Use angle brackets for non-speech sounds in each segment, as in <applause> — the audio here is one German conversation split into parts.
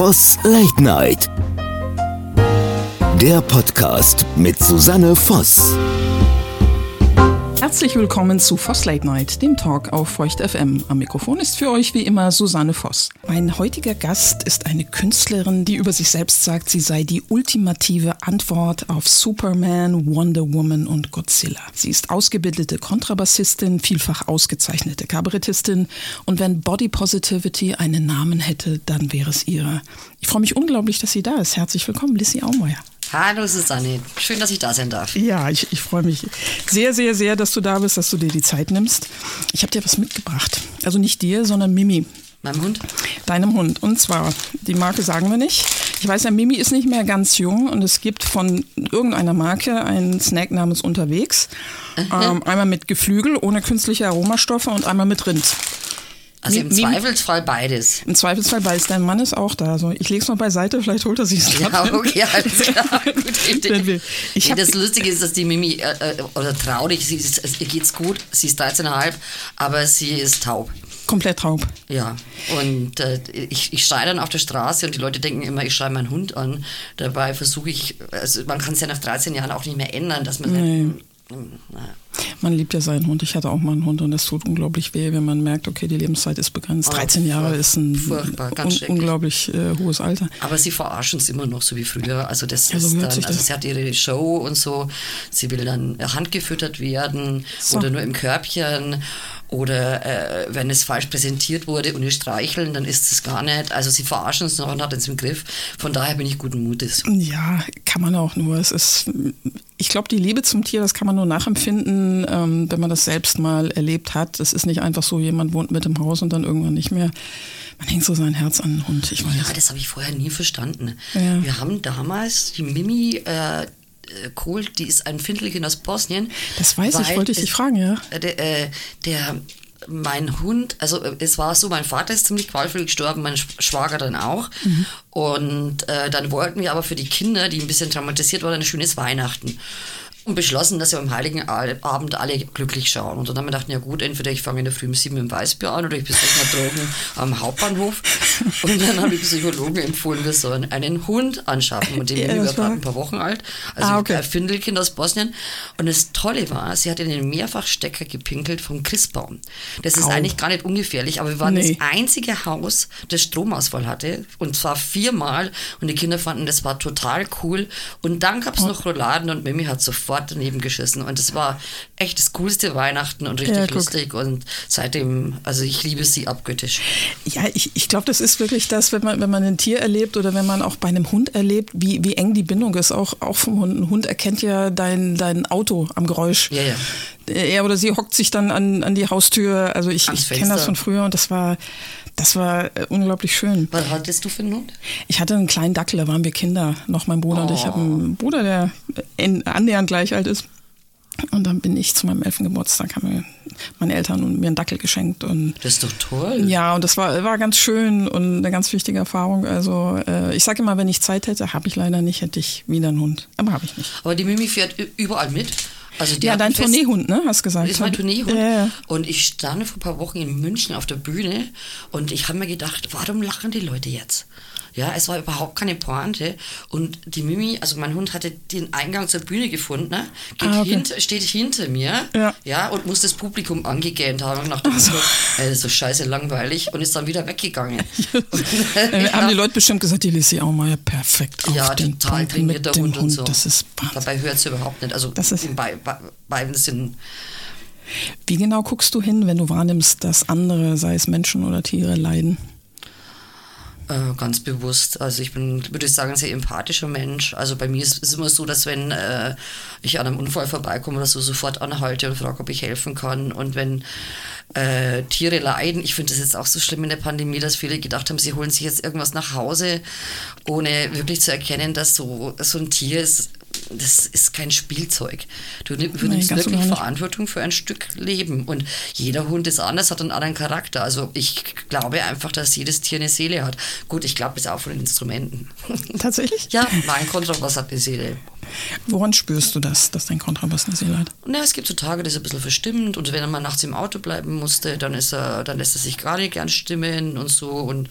Voss Late Night. Der Podcast mit Susanne Voss. Herzlich willkommen zu Voss Late Night, dem Talk auf Feucht FM. Am Mikrofon ist für euch wie immer Susanne Voss. Mein heutiger Gast ist eine Künstlerin, die über sich selbst sagt, sie sei die ultimative Antwort auf Superman, Wonder Woman und Godzilla. Sie ist ausgebildete Kontrabassistin, vielfach ausgezeichnete Kabarettistin und wenn Body Positivity einen Namen hätte, dann wäre es ihre. Ich freue mich unglaublich, dass sie da ist. Herzlich willkommen, Lissy Aumeier. Hallo Susanne, schön, dass ich da sein darf. Ja, ich, ich freue mich sehr, sehr, sehr, dass du da bist, dass du dir die Zeit nimmst. Ich habe dir was mitgebracht. Also nicht dir, sondern Mimi. Meinem Hund? Deinem Hund. Und zwar, die Marke sagen wir nicht. Ich weiß ja, Mimi ist nicht mehr ganz jung und es gibt von irgendeiner Marke einen Snack namens Unterwegs. Ähm, einmal mit Geflügel, ohne künstliche Aromastoffe und einmal mit Rind. Also im Zweifelsfall beides. Im Zweifelsfall beides. Dein Mann ist auch da. Also ich lege es mal beiseite, vielleicht holt er sich es Ja, okay, alles klar. <laughs> Idee. Ich nee, das Lustige ist, dass die Mimi, äh, äh oder traurig, sie ist, ihr geht's gut, sie ist 13,5, aber sie ist taub. Komplett taub. Ja, und äh, ich, ich schreie dann auf der Straße und die Leute denken immer, ich schreie meinen Hund an. Dabei versuche ich, also man kann es ja nach 13 Jahren auch nicht mehr ändern, dass man nee. Man liebt ja seinen Hund. Ich hatte auch mal einen Hund und es tut unglaublich weh, wenn man merkt, okay, die Lebenszeit ist begrenzt. 13 Jahre ist ein un unglaublich äh, hohes Alter. Aber sie verarschen es immer noch so wie früher. Also das ja, so ist dann, also das. sie hat ihre Show und so. Sie will dann handgefüttert werden so. oder nur im Körbchen oder äh, wenn es falsch präsentiert wurde und wir streicheln, dann ist es gar nicht. Also sie verarschen uns noch und hat es im Griff. Von daher bin ich guten Mutes. Ja, kann man auch nur. Es ist, ich glaube, die Liebe zum Tier, das kann man nur nachempfinden, ähm, wenn man das selbst mal erlebt hat. Es ist nicht einfach so, jemand wohnt mit im Haus und dann irgendwann nicht mehr. Man hängt so sein Herz an den Hund. Ich weiß. Ja, das habe ich vorher nie verstanden. Ja. Wir haben damals die Mimi äh, Kohl, die ist ein Findlingen aus Bosnien. Das weiß ich, wollte ich dich fragen, ja. Der, äh, der, mein Hund, also äh, es war so, mein Vater ist ziemlich qualvoll gestorben, mein Schwager dann auch. Mhm. Und äh, dann wollten wir aber für die Kinder, die ein bisschen traumatisiert waren, ein schönes Weihnachten und beschlossen, dass wir am Heiligen Abend alle glücklich schauen. Und dann haben wir gedacht, ja gut, entweder ich fange in der Früh um sieben im Weißbier an oder ich besuche mal Drogen am Hauptbahnhof. Und dann habe ich Psychologen empfohlen, wir sollen einen Hund anschaffen. Und den ja, war gerade ein paar Wochen alt. Also ah, okay. ein Findelkind aus Bosnien. Und das Tolle war, sie hat in den Mehrfachstecker gepinkelt vom Christbaum. Das ist Au. eigentlich gar nicht ungefährlich, aber wir waren nee. das einzige Haus, das Stromausfall hatte. Und zwar viermal. Und die Kinder fanden, das war total cool. Und dann gab es noch Rouladen und Mimi hat sofort sofort daneben geschissen. Und es war echt das coolste Weihnachten und richtig ja, lustig. Und seitdem, also ich liebe sie abgöttisch. Ja, ich, ich glaube, das ist wirklich das, wenn man, wenn man ein Tier erlebt oder wenn man auch bei einem Hund erlebt, wie, wie eng die Bindung ist, auch, auch vom Hund. Ein Hund erkennt ja dein, dein Auto am Geräusch. Ja, ja er oder sie hockt sich dann an, an die Haustür. Also ich, ich kenne das von früher und das war, das war äh, unglaublich schön. Was hattest du für einen Hund? Ich hatte einen kleinen Dackel, da waren wir Kinder, noch mein Bruder oh. und ich. habe einen Bruder, der in, annähernd gleich alt ist. Und dann bin ich zu meinem elften Geburtstag, haben mir meine Eltern und mir einen Dackel geschenkt. Und das ist doch toll. Ja, und das war, war ganz schön und eine ganz wichtige Erfahrung. Also äh, ich sage immer, wenn ich Zeit hätte, habe ich leider nicht, hätte ich wieder einen Hund. Aber habe ich nicht. Aber die Mimi fährt überall mit. Also ja, dein Tourneehund, ne? Hast gesagt. Ist mein Tourneehund. Ja. Und ich stand vor ein paar Wochen in München auf der Bühne und ich habe mir gedacht, warum lachen die Leute jetzt? Ja, es war überhaupt keine Pointe. Und die Mimi, also mein Hund hatte den Eingang zur Bühne gefunden, ne? Geht ah, okay. hint, steht hinter mir ja. ja, und muss das Publikum angegähnt haben nach dem so. Äh, das ist so scheiße langweilig und ist dann wieder weggegangen. <laughs> und, äh, ja. Haben die Leute bestimmt gesagt, die Lissy Aumeier perfekt auf Ja, den total trainierter Hund, Hund und so. Das ist Dabei hört sie überhaupt nicht. Also das ist bei, bei, beiden sind wie genau guckst du hin, wenn du wahrnimmst, dass andere, sei es Menschen oder Tiere, leiden? Äh, ganz bewusst. Also ich bin, würde ich sagen, ein sehr empathischer Mensch. Also bei mir ist es immer so, dass wenn äh, ich an einem Unfall vorbeikomme oder so, sofort anhalte und frage, ob ich helfen kann. Und wenn äh, Tiere leiden, ich finde das jetzt auch so schlimm in der Pandemie, dass viele gedacht haben, sie holen sich jetzt irgendwas nach Hause, ohne wirklich zu erkennen, dass so, so ein Tier ist das ist kein Spielzeug. Du übernimmst Nein, wirklich Verantwortung für ein Stück Leben. Und jeder Hund ist anders, hat einen anderen Charakter. Also ich glaube einfach, dass jedes Tier eine Seele hat. Gut, ich glaube es auch von den Instrumenten. <laughs> Tatsächlich? ja, mein Kontrabass hat eine Seele. Woran spürst du das, dass dein Kontrabass eine Seele hat? Na, es gibt so Tage, das ist ein bisschen verstimmt und wenn er mal nachts im Auto bleiben musste, dann ist er, dann lässt er sich gar nicht gern stimmen und so und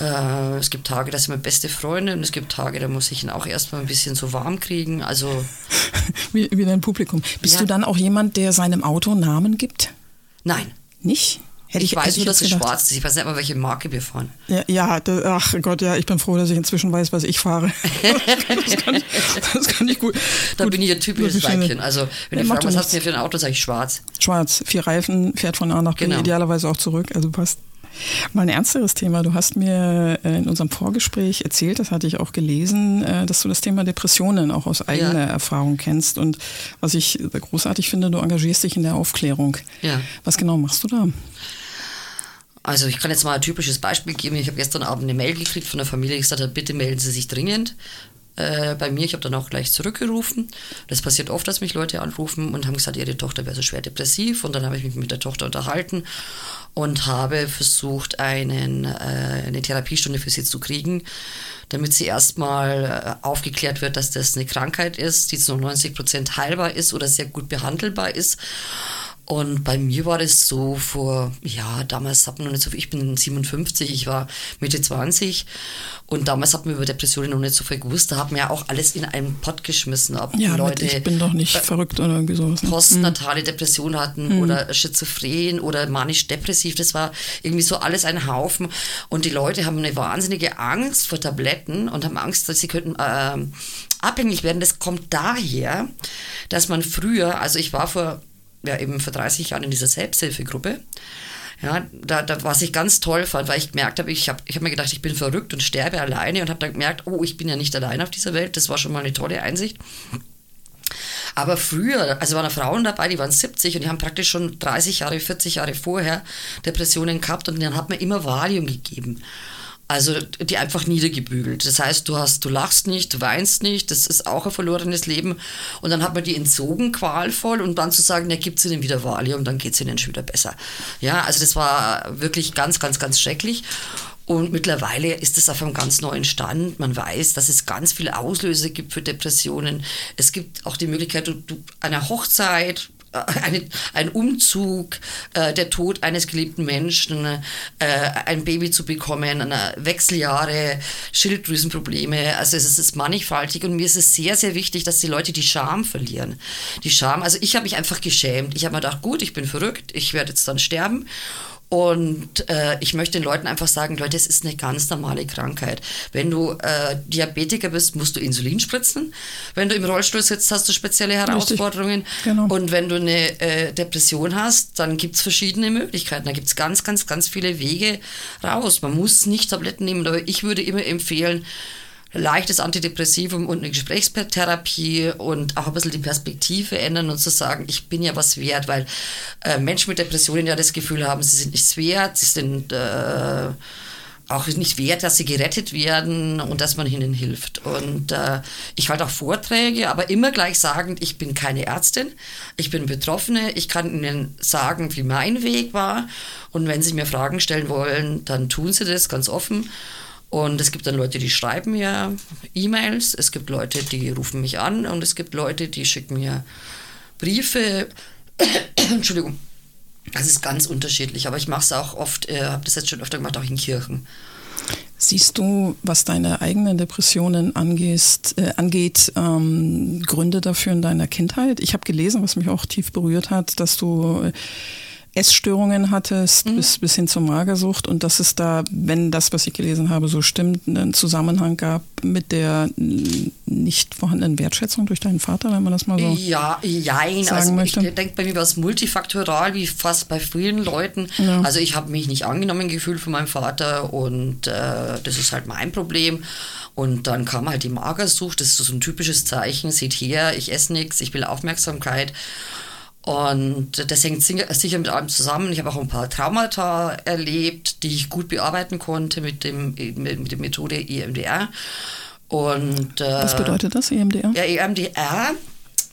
Äh, es gibt Tage, da sind wir beste Freunde und es gibt Tage, da muss ich ihn auch erstmal ein bisschen so warm kriegen. Also <laughs> wie, wie dein Publikum. Bist Ja. du dann auch jemand, der seinem Auto Namen gibt? nein. Nicht? Hätte Ich, weiß hätte nur, dass es schwarz ist. Ich weiß nicht mal, welche Marke wir fahren. Ja, ja da, ach Gott, ja, ich bin froh, dass ich inzwischen weiß, was ich fahre. <laughs> Das kann ich, das kann ich gut. Da gut, bin ich ein typisches. Weibchen. Also, wenn Ja, fragen, doch was hast du mir für ein Auto, sage ich schwarz. Schwarz, vier Reifen, fährt von A nach B, Genau. idealerweise auch zurück, also passt. Mal ein ernsteres Thema. Du hast mir äh, in unserem Vorgespräch erzählt, das hatte ich auch gelesen, äh, dass du das Thema Depressionen auch aus eigener Ja. Erfahrung kennst. Und was ich großartig finde, du engagierst dich in der Aufklärung. Ja. Was genau machst du da? Also ich kann jetzt mal ein typisches Beispiel geben. Ich habe gestern Abend eine Mail gekriegt von der Familie, die gesagt hat, bitte melden Sie sich dringend äh, bei mir. Ich habe dann auch gleich zurückgerufen. Das passiert oft, dass mich Leute anrufen und haben gesagt, ihre Tochter wäre so schwer depressiv. Und dann habe ich mich mit der Tochter unterhalten und habe versucht, einen, äh, eine Therapiestunde für sie zu kriegen, damit sie erstmal äh, aufgeklärt wird, dass das eine Krankheit ist, die zu 90 Prozent heilbar ist oder sehr gut behandelbar ist. Und bei mir war das so vor, ja, damals hat man noch nicht so viel, ich bin 57, ich war Mitte 20 und damals hat man über Depressionen noch nicht so viel gewusst. Da hat man ja auch alles in einen Pott geschmissen, ob Ja, Leute ich bin doch nicht verrückt oder irgendwie sowas. Ne? postnatale Depression hatten oder schizophren oder manisch-depressiv. Das war irgendwie so alles ein Haufen. Und die Leute haben eine wahnsinnige Angst vor Tabletten und haben Angst, dass sie könnten ähm, abhängig werden. Das kommt daher, dass man früher, also ich war vor, ja eben vor 30 Jahren in dieser Selbsthilfegruppe. Ja, da, da, was ich ganz toll fand, weil ich gemerkt habe, ich habe ich hab mir gedacht, ich bin verrückt und sterbe alleine und habe dann gemerkt, oh, ich bin ja nicht allein auf dieser Welt. Das war schon mal eine tolle Einsicht. Aber früher, also waren da Frauen dabei, die waren 70 und die haben praktisch schon 30 Jahre, 40 Jahre vorher Depressionen gehabt und dann hat man immer Valium gegeben. Also die einfach niedergebügelt. Das heißt, du hast, du lachst nicht, du weinst nicht, das ist auch ein verlorenes Leben. Und dann hat man die entzogen, qualvoll, und dann zu sagen, ja, gibt's ihnen wieder Valium, dann geht's ihnen schon wieder besser. Ja, also das war wirklich ganz, ganz, ganz schrecklich. Und mittlerweile ist es auf einem ganz neuen Stand. Man weiß, dass es ganz viele Auslöser gibt für Depressionen. Es gibt auch die Möglichkeit, du, du, einer Hochzeit, äh, eine, ein Umzug, äh, der Tod eines geliebten Menschen, äh, ein Baby zu bekommen, eine Wechseljahre, Schilddrüsenprobleme. Also es ist, es ist mannigfaltig und mir ist es sehr, sehr wichtig, dass die Leute die Scham verlieren. Die Scham, also ich habe mich einfach geschämt. Ich habe mir gedacht, gut, ich bin verrückt, ich werde jetzt dann sterben. Und äh, ich möchte den Leuten einfach sagen, Leute, es ist eine ganz normale Krankheit. Wenn du äh, Diabetiker bist, musst du Insulin spritzen. Wenn du im Rollstuhl sitzt, hast du spezielle Herausforderungen. Genau. Und wenn du eine äh, Depression hast, dann gibt's verschiedene Möglichkeiten. Da gibt's ganz, ganz, ganz viele Wege raus. Man muss nicht Tabletten nehmen, aber ich würde immer empfehlen, leichtes Antidepressivum und eine Gesprächstherapie und auch ein bisschen die Perspektive ändern und zu sagen, ich bin ja was wert, weil äh, Menschen mit Depressionen ja das Gefühl haben, sie sind nichts wert, sie sind äh, auch nicht wert, dass sie gerettet werden und dass man ihnen hilft. Und äh, ich halte auch Vorträge, aber immer gleich sagend, ich bin keine Ärztin, ich bin Betroffene, ich kann ihnen sagen, wie mein Weg war. Und wenn sie mir Fragen stellen wollen, dann tun sie das ganz offen. Und es gibt dann Leute, die schreiben mir E-Mails, es gibt Leute, die rufen mich an und es gibt Leute, die schicken mir Briefe. <coughs> Entschuldigung. Das ist ganz unterschiedlich, aber ich mache es auch oft, äh, habe das jetzt schon öfter gemacht, auch in Kirchen. Siehst du, was deine eigenen Depressionen angehst, äh, angeht, ähm, Gründe dafür in deiner Kindheit? Ich habe gelesen, was mich auch tief berührt hat, dass du äh, Essstörungen hattest Mhm. bis, bis hin zur Magersucht und dass es da, wenn das, was ich gelesen habe, so stimmt, einen Zusammenhang gab mit der nicht vorhandenen Wertschätzung durch deinen Vater, wenn man das mal so Ja, jein. sagen Also möchte. ich denke, bei mir war es multifaktoral, wie fast bei vielen Leuten. Ja. Also ich habe mich nicht angenommen gefühlt von meinem Vater und äh, das ist halt mein Problem. Und dann kam halt die Magersucht, das ist so ein typisches Zeichen, seht her, ich esse nichts, ich will Aufmerksamkeit. Und das hängt sicher mit allem zusammen. Ich habe auch ein paar Traumata erlebt, die ich gut bearbeiten konnte mit, dem, mit, der Methode EMDR. Und, äh, Was bedeutet das, EMDR? ja, EMDR,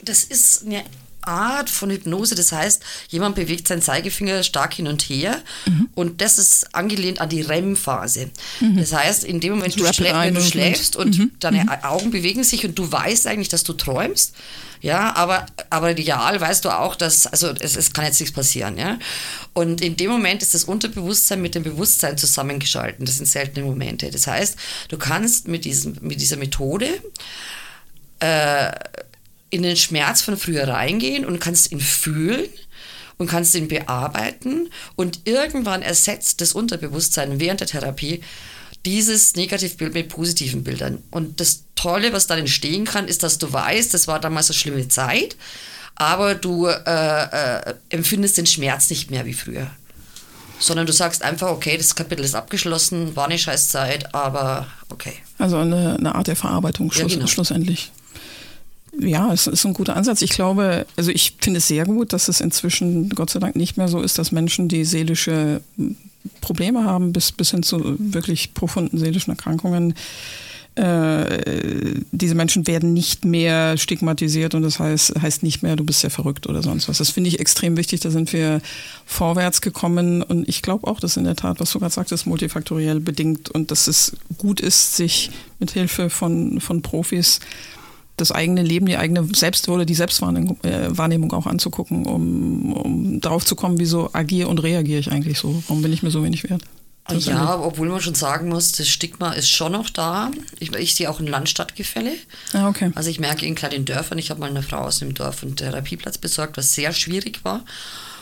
das ist eine Art von Hypnose. Das heißt, jemand bewegt seinen Zeigefinger stark hin und her Mhm. und das ist angelehnt an die REM-Phase. Das heißt, in dem Moment, du schlä wenn du schläfst und Mhm. deine Augen bewegen sich und du weißt eigentlich, dass du träumst, ja, aber, aber ideal weißt du auch, dass, also es, es kann jetzt nichts passieren, ja. Und in dem Moment ist das Unterbewusstsein mit dem Bewusstsein zusammengeschalten. Das sind seltene Momente. Das heißt, du kannst mit, diesem, mit dieser Methode äh, in den Schmerz von früher reingehen und kannst ihn fühlen und kannst ihn bearbeiten und irgendwann ersetzt das Unterbewusstsein während der Therapie dieses Negativbild mit positiven Bildern. Und das Tolle, was dann entstehen kann, ist, dass du weißt, das war damals eine schlimme Zeit, aber du äh, äh, empfindest den Schmerz nicht mehr wie früher. Sondern du sagst einfach, okay, das Kapitel ist abgeschlossen, war eine Scheißzeit, aber okay. Also eine, eine Art der Verarbeitung Ja, schluss, genau. schlussendlich. Ja, es ist ein guter Ansatz. Ich glaube, also ich finde es sehr gut, dass es inzwischen Gott sei Dank nicht mehr so ist, dass Menschen, die seelische Probleme haben, bis, bis hin zu wirklich profunden seelischen Erkrankungen, äh, diese Menschen werden nicht mehr stigmatisiert und das heißt, heißt nicht mehr, du bist ja verrückt oder sonst was. Das finde ich extrem wichtig. Da sind wir vorwärts gekommen und ich glaube auch, dass in der Tat, was du gerade sagtest, multifaktoriell bedingt und dass es gut ist, sich mit Hilfe von, von Profis das eigene Leben, die eigene Selbst- oder die Selbstwahrnehmung äh, Wahrnehmung auch anzugucken, um, um darauf zu kommen, wieso agiere und reagiere ich eigentlich so? Warum bin ich mir so wenig wert? Das Ja, obwohl man schon sagen muss, das Stigma ist schon noch da. Ich, ich sehe auch ein Landstadtgefälle. Ah, okay. Also ich merke in kleinen Dörfern, ich habe mal eine Frau aus dem Dorf einen Therapieplatz besorgt, was sehr schwierig war.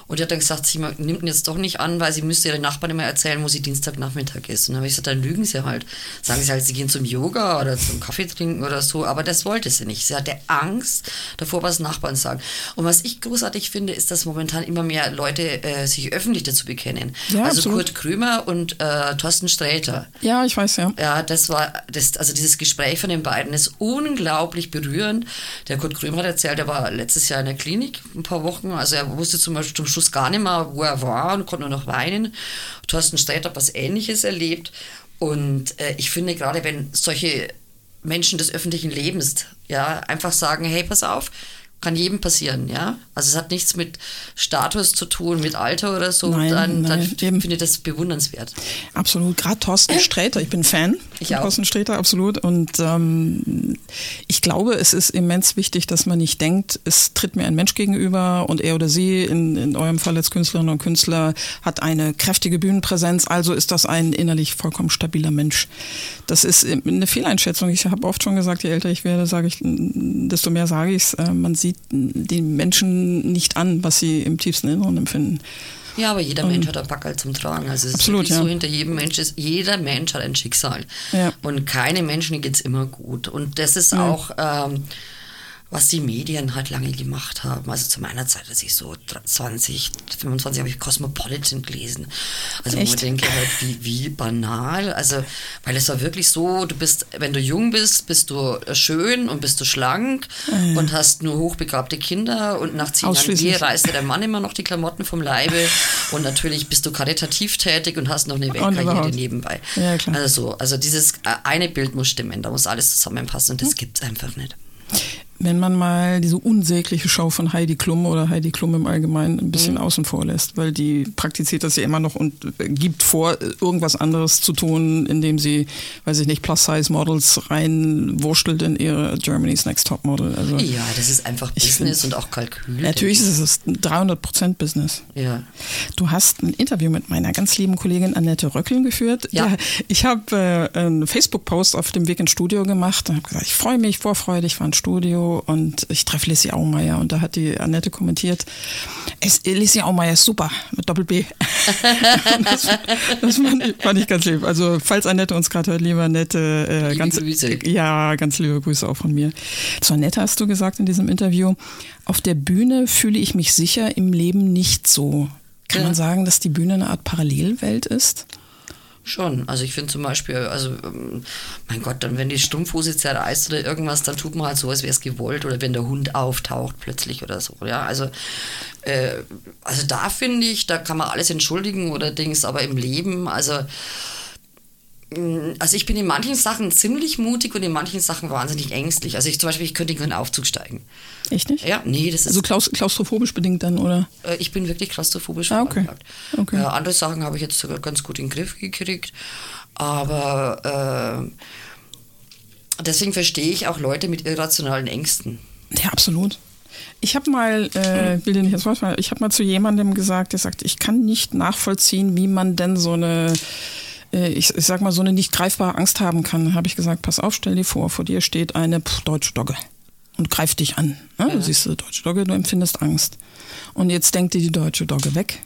Und die hat dann gesagt, sie nimmt ihn jetzt doch nicht an, weil sie müsste ihren Nachbarn immer erzählen, wo sie Dienstagnachmittag ist. Und dann habe ich gesagt, dann lügen sie halt. Sagen sie halt, sie gehen zum Yoga oder zum Kaffee trinken oder so. Aber das wollte sie nicht. Sie hatte Angst davor, was Nachbarn sagen. Und was ich großartig finde, ist, dass momentan immer mehr Leute äh, sich öffentlich dazu bekennen. Ja, also absolut. Kurt Krömer und äh, Thorsten Sträter. Ja, ich weiß ja. Ja, das war, das, also dieses Gespräch von den beiden ist unglaublich berührend. Der Kurt Krömer hat erzählt, er war letztes Jahr in der Klinik ein paar Wochen. Also er wusste zum Beispiel zum Schluss gar nicht mehr, wo er war und konnte nur noch weinen. Thorsten Sträter hat was Ähnliches erlebt. Und äh, ich finde gerade, wenn solche Menschen des öffentlichen Lebens ja einfach sagen, hey, pass auf, kann jedem passieren, ja. Also es hat nichts mit Status zu tun, mit Alter oder so. Nein, dann dann nein, eben. finde ich das bewundernswert. Absolut. Gerade Thorsten Sträter, ich bin Fan Ich auch. Absolut. Und ähm, ich glaube, es ist immens wichtig, dass man nicht denkt, es tritt mir ein Mensch gegenüber und er oder sie, in, in eurem Fall als Künstlerinnen und Künstler, hat eine kräftige Bühnenpräsenz, also ist das ein innerlich vollkommen stabiler Mensch. Das ist eine Fehleinschätzung. Ich habe oft schon gesagt, je älter ich werde, sage ich, desto mehr sage ich es. Man sieht den Menschen nicht an, was sie im tiefsten Inneren empfinden. Ja, aber jeder Mensch hat ein Packerl zum Tragen. Also es Absolut, ist ja. so, hinter jedem Mensch ist, jeder Mensch hat ein Schicksal. Ja. Und keine Menschen geht's immer gut. Und das ist auch, ähm, was die Medien halt lange gemacht haben. Also zu meiner Zeit, als ich so 20, 25 habe ich Cosmopolitan gelesen. Also wo man denke halt, wie, wie banal. Also, weil es war wirklich so, du bist, wenn du jung bist, bist du schön und bist du schlank und hast nur hochbegabte Kinder und nach zehn Jahren. Ehe reißt dir der Mann immer noch die Klamotten vom Leibe und natürlich bist du karitativ tätig und hast noch eine Weltkarriere überhaupt. nebenbei. Ja, klar. Also so, also dieses äh, eine Bild muss stimmen, da muss alles zusammenpassen und das gibt's einfach nicht. Wenn man mal diese unsägliche Show von Heidi Klum oder Heidi Klum im Allgemeinen ein bisschen außen vor lässt, weil die praktiziert das ja immer noch und äh, gibt vor, irgendwas anderes zu tun, indem sie, weiß ich nicht, Plus-Size-Models reinwurschtelt in ihre Germany's Next Top Model. Also Ja, das ist einfach Business find- und auch Kalkül. natürlich ist es 300% Business. ich. Ja. Du hast ein Interview mit meiner ganz lieben Kollegin Annette Röckeln geführt. Ja. ich habe äh, einen Facebook-Post auf dem Weg ins Studio gemacht und habe gesagt, ich freue mich, vorfreude, ich war ins Studio und ich treffe Lissy Aumeier. Und da hat die Annette kommentiert, es, Lissy Aumeier ist super, mit Doppel-B. <laughs> Das das fand, ich, fand ich ganz lieb. Also falls Annette uns gerade hört, lieber Annette, äh, Liebe ganz, Grüße. ja, ganz liebe Grüße auch von mir. Zu Annette hast du gesagt in diesem Interview, auf der Bühne fühle ich mich sicher, im Leben nicht so. Kann Ja. man sagen, dass die Bühne eine Art Parallelwelt ist? Schon. Also ich finde zum Beispiel, also ähm, mein Gott, dann wenn die Strumpfhose zerreißt oder irgendwas, dann tut man halt so, als wäre es gewollt oder wenn der Hund auftaucht plötzlich oder so. Ja, also äh, also da finde ich, da kann man alles entschuldigen oder Dings, aber im Leben, also Also ich bin in manchen Sachen ziemlich mutig und in manchen Sachen wahnsinnig ängstlich. Also ich zum Beispiel, ich könnte in keinen Aufzug steigen. Echt nicht? Ja, nee, das ist. Also klaus klaustrophobisch bedingt dann, oder? Äh, ich bin wirklich klaustrophobisch Ah, okay. Okay. Äh, andere Sachen habe ich jetzt sogar ganz gut in den Griff gekriegt. Aber äh, deswegen verstehe ich auch Leute mit irrationalen Ängsten. Ja, absolut. Ich habe mal, äh, will dir nicht Wort fallen, ich habe mal zu jemandem gesagt, der sagt, ich kann nicht nachvollziehen, wie man denn so eine, ich, ich sag mal, so eine nicht greifbare Angst haben kann. Habe ich gesagt, pass auf, stell dir vor, vor dir steht eine pff, deutsche Dogge und greift dich an. Ne? Du siehst die deutsche Dogge, du empfindest Angst. Und jetzt denkt dir die deutsche Dogge weg.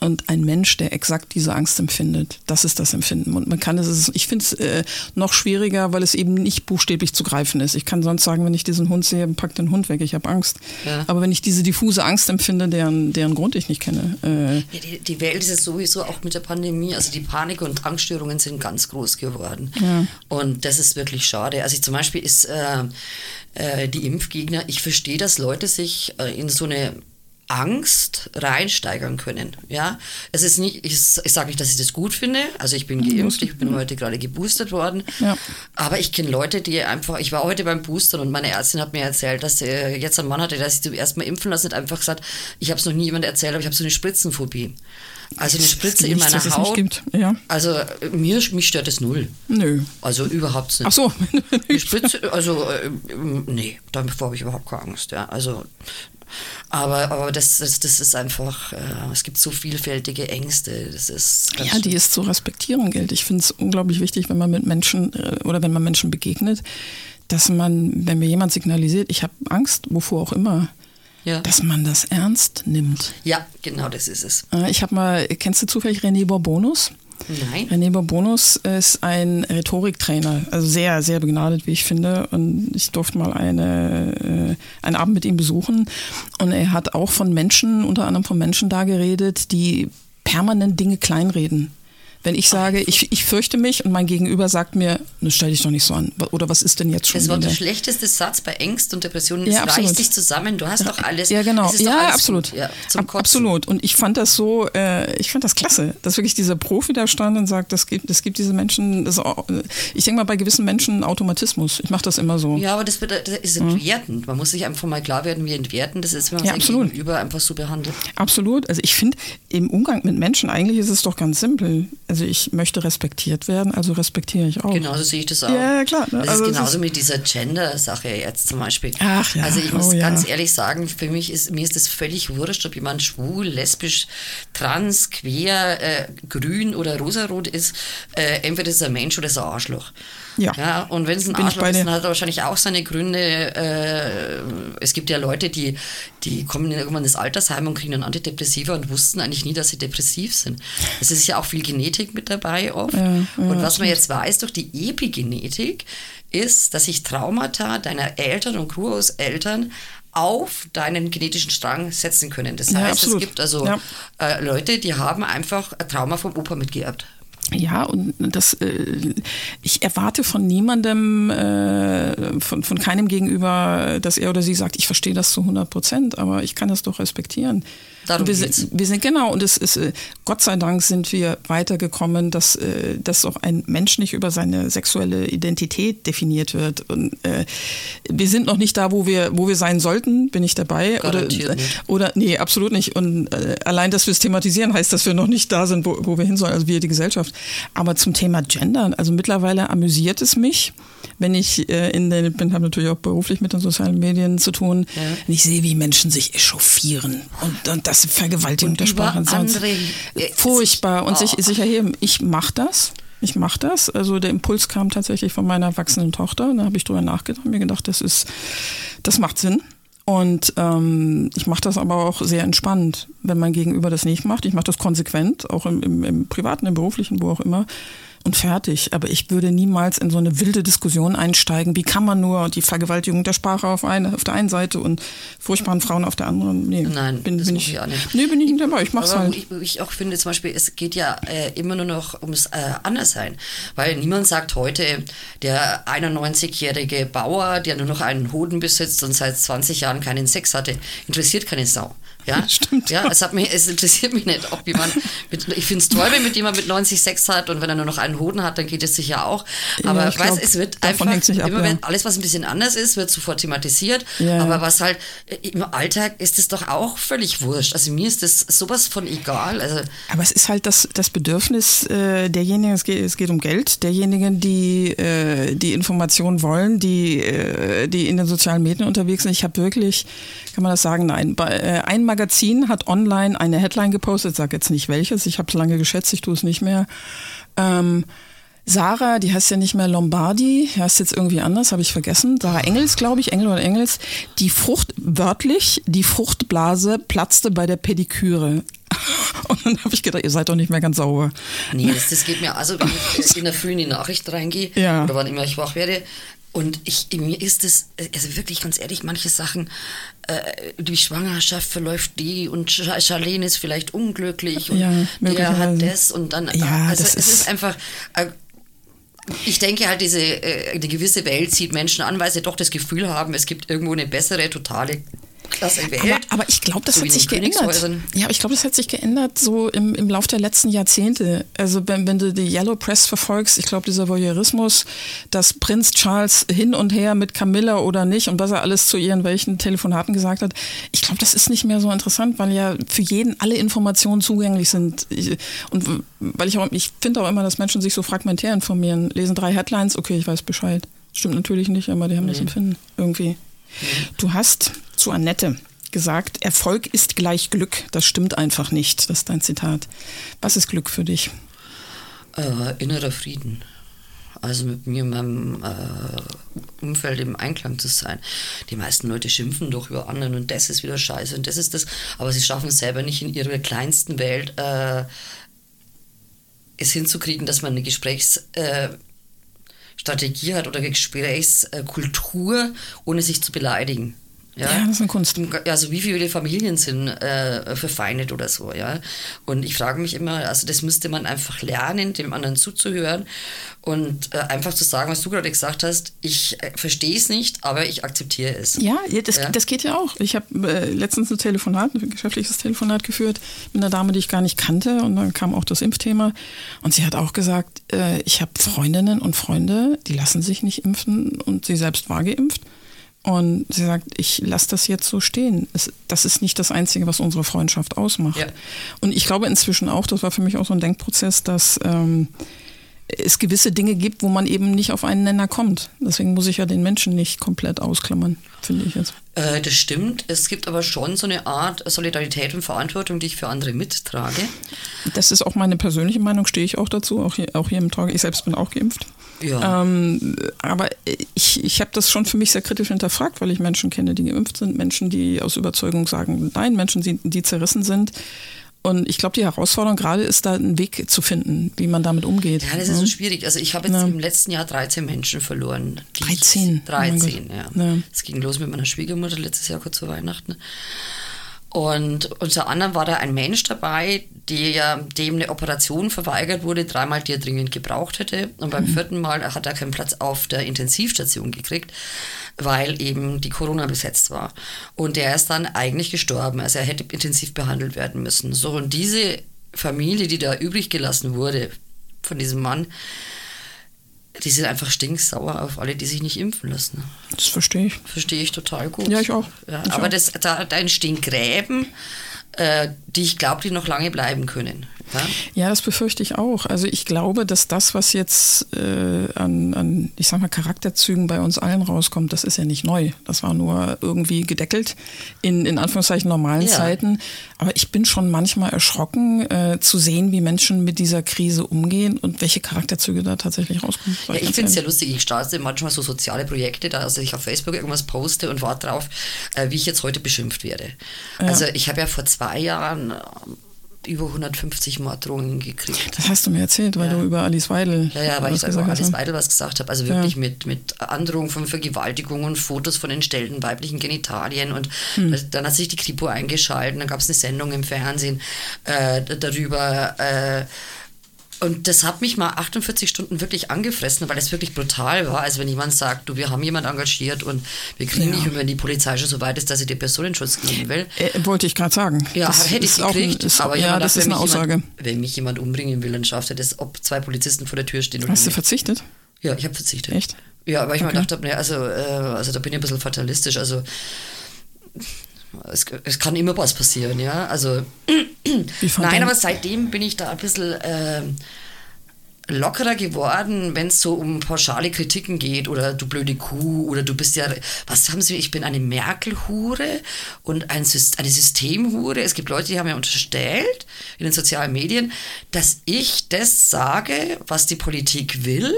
Und ein Mensch, der exakt diese Angst empfindet, das ist das Empfinden. Und man kann es, ich finde es äh, noch schwieriger, weil es eben nicht buchstäblich zu greifen ist. Ich kann sonst sagen, wenn ich diesen Hund sehe, pack den Hund weg, ich habe Angst. Ja. Aber wenn ich diese diffuse Angst empfinde, deren, deren Grund ich nicht kenne, äh, Ja, die, die Welt ist es sowieso auch mit der Pandemie, also die Panik- und Angststörungen sind ganz groß geworden. Und das ist wirklich schade. Also ich, zum Beispiel ist äh, äh, die Impfgegner, ich verstehe, dass Leute sich äh, in so eine Angst reinsteigern können. Ja, es ist nicht, ich, ich sage nicht, dass ich das gut finde. Also ich bin geimpft, ich bin heute gerade geboostert worden. Ja. Aber ich kenne Leute, die einfach, ich war heute beim Boostern und meine Ärztin hat mir erzählt, dass sie jetzt einen Mann hatte, der sich zum ersten Mal impfen lassen hat, einfach gesagt, ich habe es noch nie jemand erzählt, aber ich habe so eine Spritzenphobie. Also eine Spritze in meiner es nicht Haut. ja. Also äh, mir, mich stört das null. nö. Also überhaupt nicht. Ach so. Die Spritze, also äh, nee, davor habe ich überhaupt keine Angst. Ja. Also, aber, aber das, das, das ist einfach, äh, es gibt so vielfältige Ängste. Das ist Ja, die ist zu respektieren gilt. Ich finde es unglaublich wichtig, wenn man mit Menschen äh, oder wenn man Menschen begegnet, dass man, wenn mir jemand signalisiert, ich habe Angst, wovor auch immer, ja. dass man das ernst nimmt. ja, genau das ist es. Äh, Ich habe mal, kennst du zufällig René Borbonus? Nein. René Borbonus ist ein Rhetoriktrainer, also sehr, sehr begnadet, wie ich finde. Und ich durfte mal eine, äh, einen Abend mit ihm besuchen. Und er hat auch von Menschen, unter anderem von Menschen da geredet, die permanent Dinge kleinreden. Wenn ich sage, ich, ich fürchte mich und mein Gegenüber sagt mir, ne, stell dich doch nicht so an. Oder was ist denn jetzt schon Das war der schlechteste Satz bei Ängst und Depressionen. Ja, es absolut. reißt dich zusammen, du hast doch alles. Ja, genau. Ja, absolut. Ja, Ab, absolut. Und ich fand das so, äh, ich fand das klasse, dass wirklich dieser Profi da stand und sagt, es gibt, es gibt diese Menschen, das ich denke mal bei gewissen Menschen Automatismus. Ich mache das immer so. Ja, aber das, wird, das ist entwertend. Man muss sich einfach mal klar werden, wie entwertend das ist, wenn man Ja, absolut. Gegenüber einfach so behandelt. Absolut. Also ich finde, im Umgang mit Menschen eigentlich ist es doch ganz simpel. Also ich möchte respektiert werden, also respektiere ich auch. Genauso sehe ich das auch. Ja, ja, klar, ne? Das Also ist genauso ist- mit dieser Gender-Sache jetzt zum Beispiel. Ach ja, Also ich muss oh ja. ganz ehrlich sagen, für mich ist, mir ist das völlig wurscht, ob jemand schwul, lesbisch, trans, quer, äh, grün oder rosarot ist. Äh, entweder ist er ein Mensch oder ist er ein Arschloch. Ja. ja und wenn es ein Bin Arschloch ist, dann hat er wahrscheinlich auch seine Gründe. Äh, es gibt ja Leute, die, die kommen irgendwann ins Altersheim und kriegen dann Antidepressiva und wussten eigentlich nie, dass sie depressiv sind. Es ist ja auch viel Genetik mit dabei oft. und was man jetzt weiß durch die Epigenetik, ist, dass sich Traumata deiner Eltern und Großeltern auf deinen genetischen Strang setzen können. Das Ja, heißt, absolut. es gibt also Ja. äh, Leute, die haben einfach ein Trauma vom Opa mitgeerbt. Ja, und das, äh, ich erwarte von niemandem, äh, von, von keinem gegenüber, dass er oder sie sagt, ich verstehe das zu 100 Prozent, aber ich kann das doch respektieren. Darum wir, geht's. sind, wir sind genau, und es ist, äh, Gott sei Dank sind wir weitergekommen, dass, äh, dass auch ein Mensch nicht über seine sexuelle Identität definiert wird. Und äh, wir sind noch nicht da, wo wir, wo wir sein sollten, bin ich dabei. Garantiert oder, nicht. oder nee, absolut nicht. Und äh, allein, dass wir es thematisieren, heißt, dass wir noch nicht da sind, wo, wo wir hin sollen, also wir die Gesellschaft. Aber zum Thema Gender, also mittlerweile amüsiert es mich, wenn ich äh, in den, bin habe natürlich auch beruflich mit den sozialen Medien zu tun, Ja. wenn ich sehe, wie Menschen sich echauffieren und, und das Vergewaltigung Und der Sprache sonst. äh, furchtbar und oh. sich, sich erheben. Ich mache das. Ich mache das. Also der Impuls kam tatsächlich von meiner erwachsenen Tochter. Da habe ich drüber nachgedacht, mir gedacht, das ist, das macht Sinn. Und ähm, ich mache das aber auch sehr entspannt, wenn mein Gegenüber das nicht macht. Ich mache das konsequent, auch im, im, im privaten, im beruflichen, wo auch immer. Und fertig. Aber ich würde niemals in so eine wilde Diskussion einsteigen. Wie kann man nur die Vergewaltigung der Sprache auf, eine, auf der einen Seite und furchtbaren Frauen auf der anderen? Nee, Nein, bin, das bin ich, ich auch nicht. Nee, bin ich nicht dabei. Ich mach's halt. ich, ich auch finde, zum Beispiel, es geht ja äh, immer nur noch ums äh, Anderssein. Weil niemand sagt heute, der 91-jährige Bauer, der nur noch einen Hoden besitzt und seit 20 Jahren keinen Sex hatte, interessiert keine Sau. Ja, <laughs> Stimmt, Ja, ja. es, hat mich, es interessiert mich nicht, ob jemand mit, ich finde es toll, wenn mit jemand mit 90 Sex hat und wenn er nur noch einen Hoden hat, dann geht es sicher auch. Ja, Aber ich ich weiß, glaub, es wird einfach, ab, immer ja. wenn alles, was ein bisschen anders ist, wird sofort thematisiert. Ja. Aber was halt äh, im Alltag ist es doch auch völlig wurscht. Also mir ist das sowas von egal. Also Aber es ist halt das, das Bedürfnis äh, derjenigen, es geht, es geht um Geld, derjenigen, die äh, die Informationen wollen, die, äh, die in den sozialen Medien unterwegs sind. Ich habe wirklich, kann man das sagen, nein, bei, äh, ein Magazin hat online eine Headline gepostet, sag jetzt nicht welches, ich habe es lange geschätzt, ich tue es nicht mehr. Ähm, Sarah, die heißt ja nicht mehr Lombardi, heißt jetzt irgendwie anders, habe ich vergessen. Sarah Engels, glaube ich, Engel oder Engels. Die Frucht, wörtlich, die Fruchtblase platzte bei der Pediküre. <laughs> Und dann habe ich gedacht, ihr seid doch nicht mehr ganz sauber. Nee, das, das geht mir, also wenn ich in der Früh in die Nachrichten reingehe Ja. oder wann immer ich wach werde und ich, mir ist es, also wirklich ganz ehrlich, manche Sachen, äh, die Schwangerschaft verläuft die und Charlene ist vielleicht unglücklich und Ja, der hat das und dann, Ja, also das es ist- ist einfach... Äh, ich denke halt, diese äh, eine gewisse Welt zieht Menschen an, weil sie doch das Gefühl haben, es gibt irgendwo eine bessere, totale klasse Welt. Aber, aber ich glaube, das So hat sich geändert. Ja, ich glaube, das hat sich geändert so im, im Lauf der letzten Jahrzehnte. Also wenn, wenn du die Yellow Press verfolgst, ich glaube, dieser Voyeurismus, dass Prinz Charles hin und her mit Camilla oder nicht und was er alles zu ihren welchen Telefonaten gesagt hat, ich glaube, das ist nicht mehr so interessant, weil ja für jeden alle Informationen zugänglich sind. Und weil ich auch, ich finde auch immer, dass Menschen sich so fragmentär informieren, lesen drei Headlines, okay, ich weiß Bescheid. Stimmt natürlich nicht, aber die haben das Empfinden irgendwie. Du hast zu Annette gesagt, Erfolg ist gleich Glück. Das stimmt einfach nicht. Das ist dein Zitat. Was ist Glück für dich? äh, innerer Frieden. Also mit mir in meinem äh, Umfeld im Einklang zu sein. Die meisten Leute schimpfen doch über anderen und das ist wieder scheiße und das ist das, aber sie schaffen es selber nicht in ihrer kleinsten Welt äh, es hinzukriegen, dass man eine Gesprächsstrategie äh, hat oder Gesprächskultur, ohne sich zu beleidigen. Ja, Ja, das ist eine Kunst. Also wie viele Familien sind äh, verfeindet oder so, ja. Und ich frage mich immer, also das müsste man einfach lernen, dem anderen zuzuhören und äh, einfach zu sagen, was du gerade gesagt hast, ich äh, verstehe es nicht, aber ich akzeptiere es. Ja, das, Ja. das geht ja auch. Ich habe äh, letztens ein Telefonat, ein geschäftliches Telefonat geführt mit einer Dame, die ich gar nicht kannte. Und dann kam auch das Impfthema. Und sie hat auch gesagt, äh, ich habe Freundinnen und Freunde, die lassen sich nicht impfen und sie selbst war geimpft. Und sie sagt, ich lasse das jetzt so stehen. Es, das ist nicht das Einzige, was unsere Freundschaft ausmacht. Ja. Und ich glaube inzwischen auch, das war für mich auch so ein Denkprozess, dass ähm, es gewisse Dinge gibt, wo man eben nicht auf einen Nenner kommt. Deswegen muss ich ja den Menschen nicht komplett ausklammern, finde ich jetzt. Äh, das stimmt. Es gibt aber schon so eine Art Solidarität und Verantwortung, die ich für andere mittrage. Das ist auch meine persönliche Meinung, stehe ich auch dazu, auch hier, auch hier im Talk. Ich selbst bin auch geimpft. Ja. Ähm, aber ich, ich habe das schon für mich sehr kritisch hinterfragt, weil ich Menschen kenne, die geimpft sind, Menschen, die aus Überzeugung sagen, nein, Menschen, die, die zerrissen sind. Und ich glaube, die Herausforderung gerade ist da einen Weg zu finden, wie man damit umgeht. Ja, das ist so schwierig. Also ich habe jetzt Ja. im letzten Jahr 13 Menschen verloren. die ich- 13? Oh mein 13, Gott. ja. Ja. Es ging los mit meiner Schwiegermutter letztes Jahr kurz vor Weihnachten. Und unter anderem war da ein Mensch dabei, der, dem eine Operation verweigert wurde, dreimal die er dringend gebraucht hätte. Und Mhm. beim vierten Mal hat er keinen Platz auf der Intensivstation gekriegt, weil eben die Corona besetzt war. Und der ist dann eigentlich gestorben. Also er hätte intensiv behandelt werden müssen. So, und diese Familie, die da übrig gelassen wurde von diesem Mann, die sind einfach stinksauer auf alle, die sich nicht impfen lassen. Das verstehe ich. Verstehe ich total gut. Ja, ich auch. Ja, Ich aber auch. Das, da, da entstehen Gräben, äh, die ich glaube, die noch lange bleiben können. Ja? Ja, das befürchte ich auch. Also ich glaube, dass das, was jetzt äh, an, an, ich sag mal, Charakterzügen bei uns allen rauskommt, das ist ja nicht neu. Das war nur irgendwie gedeckelt in, in Anführungszeichen normalen Ja. Zeiten. Aber ich bin schon manchmal erschrocken äh, zu sehen, wie Menschen mit dieser Krise umgehen und welche Charakterzüge da tatsächlich rauskommen. Ja, ich finde es ja lustig. Ich starte manchmal so soziale Projekte, da also ich auf Facebook irgendwas poste und warte drauf, äh, wie ich jetzt heute beschimpft werde. Also ich habe ja vor zwei Jahren über 150 Morddrohungen gekriegt. Das hast du mir erzählt, weil Ja. du über Alice Weidel Ja, ja, weil ich über. Alice ne? Weidel was gesagt habe. Also wirklich mit, mit Androhung von Vergewaltigung und Fotos von entstellten weiblichen Genitalien. Und Hm. dann hat sich die Kripo eingeschaltet. Dann gab es eine Sendung im Fernsehen äh, darüber. Äh, Und das hat mich mal 48 Stunden wirklich angefressen, weil es wirklich brutal war. Also wenn jemand sagt, du, wir haben jemanden engagiert und wir kriegen Ja. nicht, und wenn die Polizei schon so weit ist, dass sie dir Personenschutz geben will. Äh, wollte ich gerade sagen. Ja, Das hätte ich ist auch ein- gekriegt. ist- aber ja, mir das ist eine Aussage. Jemand, wenn mich jemand umbringen will, dann schafft er das, ob zwei Polizisten vor der Tür stehen oder Hast du nicht. verzichtet? Ja, ich habe verzichtet. Echt? Ja, weil ich mir Okay. gedacht habe, nee, also, äh, also da bin ich ein bisschen fatalistisch. Also es, es kann immer was passieren, ja. Also <clears throat> nein, aber seitdem bin ich da ein bisschen ähm, lockerer geworden, wenn es so um pauschale Kritiken geht oder du blöde Kuh oder du bist ja, was haben sie, ich bin eine Merkel-Hure und ein, eine Systemhure. Es gibt Leute, die haben ja unterstellt in den sozialen Medien, dass ich das sage, was die Politik will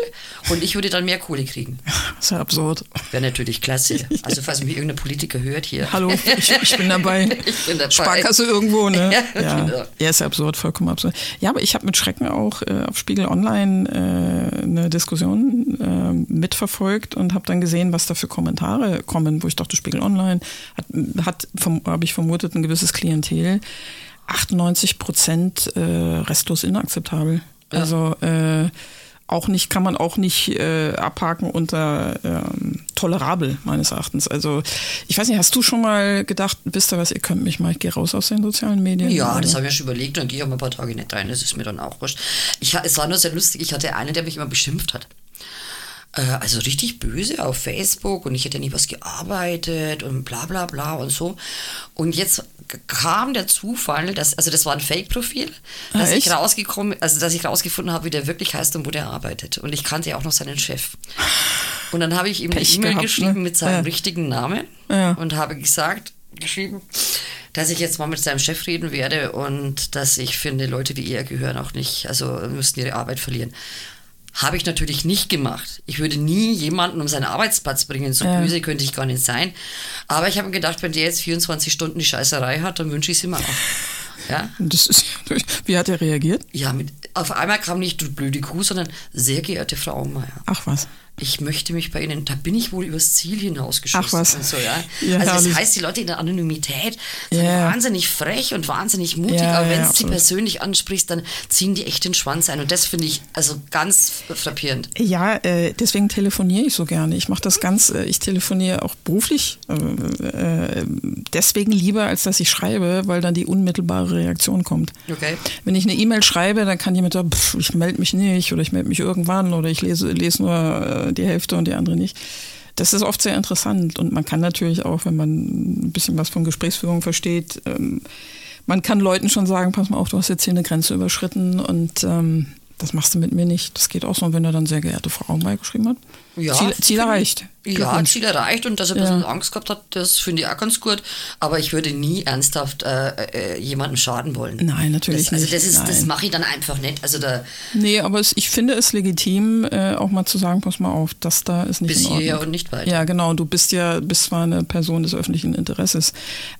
und ich würde dann mehr Kohle kriegen. Das ist ja absurd. Wäre natürlich klasse. Also falls mich irgendein Politiker hört hier. Hallo, ich, ich bin dabei. <laughs> Ich bin dabei. Sparkasse irgendwo, ne? <laughs> Ja, ja. genau. ja, ist ja absurd, vollkommen absurd. Ja, aber ich habe mit Schrecken auch äh, auf Spiegel Online äh, eine Diskussion äh, mitverfolgt und habe dann gesehen, was da für Kommentare kommen, wo ich dachte, Spiegel Online hat, hat habe ich vermutet, ein gewisses Klientel. 98 Prozent äh, restlos inakzeptabel. Also äh, auch nicht, kann man auch nicht äh, abhaken unter ähm, tolerabel, meines Erachtens. Also, ich weiß nicht, hast du schon mal gedacht, wisst ihr was, ihr könnt mich mal, ich gehe raus aus den sozialen Medien? Ja, Oder? das habe ich ja schon überlegt, dann gehe ich auch mal ein paar Tage nicht rein, das ist mir dann auch wurscht. Ich, es war nur sehr lustig, ich hatte einen, der mich immer beschimpft hat. Äh, Also richtig böse auf Facebook und ich hätte nie was gearbeitet und bla bla bla und so. Und jetzt kam der Zufall, dass, also das war ein Fake-Profil, Ah, dass ich echt? rausgekommen, also dass ich rausgefunden habe, wie der wirklich heißt und wo der arbeitet. Und ich kannte ja auch noch seinen Chef. Und dann habe ich ihm eine Pech E-Mail gehabt, geschrieben ne? mit seinem Ja. richtigen Namen Ja. und habe gesagt, geschrieben, dass ich jetzt mal mit seinem Chef reden werde und dass ich finde, Leute wie er gehören auch nicht, also müssten ihre Arbeit verlieren. Habe ich natürlich nicht gemacht. Ich würde nie jemanden um seinen Arbeitsplatz bringen. So Ja. böse könnte ich gar nicht sein. Aber ich habe mir gedacht, wenn der jetzt 24 Stunden die Scheißerei hat, dann wünsche ich es ihm auch. <laughs> Ja? Das ist, wie hat er reagiert? Ja, mit, auf einmal kam nicht du blöde Kuh, sondern sehr geehrte Frau Aumeier. Ach was. Ich möchte mich bei Ihnen, da bin ich wohl übers Ziel hinausgeschossen. Ach was. Und so, ja. Ja, also herrlich. das heißt, die Leute in der Anonymität sind Ja. wahnsinnig frech und wahnsinnig mutig, Ja, aber ja, wenn es sie absolut. persönlich ansprichst, dann ziehen die echt den Schwanz ein. Und das finde ich also ganz frappierend. Ja, äh, deswegen telefoniere ich so gerne. Ich mache das ganz, äh, ich telefoniere auch beruflich äh, äh, deswegen lieber, als dass ich schreibe, weil dann die unmittelbare Reaktion kommt. Okay. Wenn ich eine E-Mail schreibe, dann kann jemand sagen, pff, ich melde mich nicht oder ich melde mich irgendwann oder ich lese, lese nur äh, die Hälfte und die andere nicht. Das ist oft sehr interessant und man kann natürlich auch, wenn man ein bisschen was von Gesprächsführung versteht, ähm, man kann Leuten schon sagen, pass mal auf, du hast jetzt hier eine Grenze überschritten und ähm, das machst du mit mir nicht. Das geht auch so, wenn er dann sehr geehrte Frau Augenbei geschrieben hat. Ja, Ziel, Ziel erreicht. Ja. Ziel erreicht und dass er ein Ja. bisschen Angst gehabt hat, das finde ich auch ganz gut. Aber ich würde nie ernsthaft äh, äh, jemandem schaden wollen. Nein, natürlich das, also nicht. Das, ist, das Nein. mache ich dann einfach nicht. Also da Nee, aber es, ich finde es legitim, äh, auch mal zu sagen, pass mal auf, das da ist nicht bis in Ordnung. hierher und nicht weiter. Ja, genau. Du bist ja, bist zwar eine Person des öffentlichen Interesses,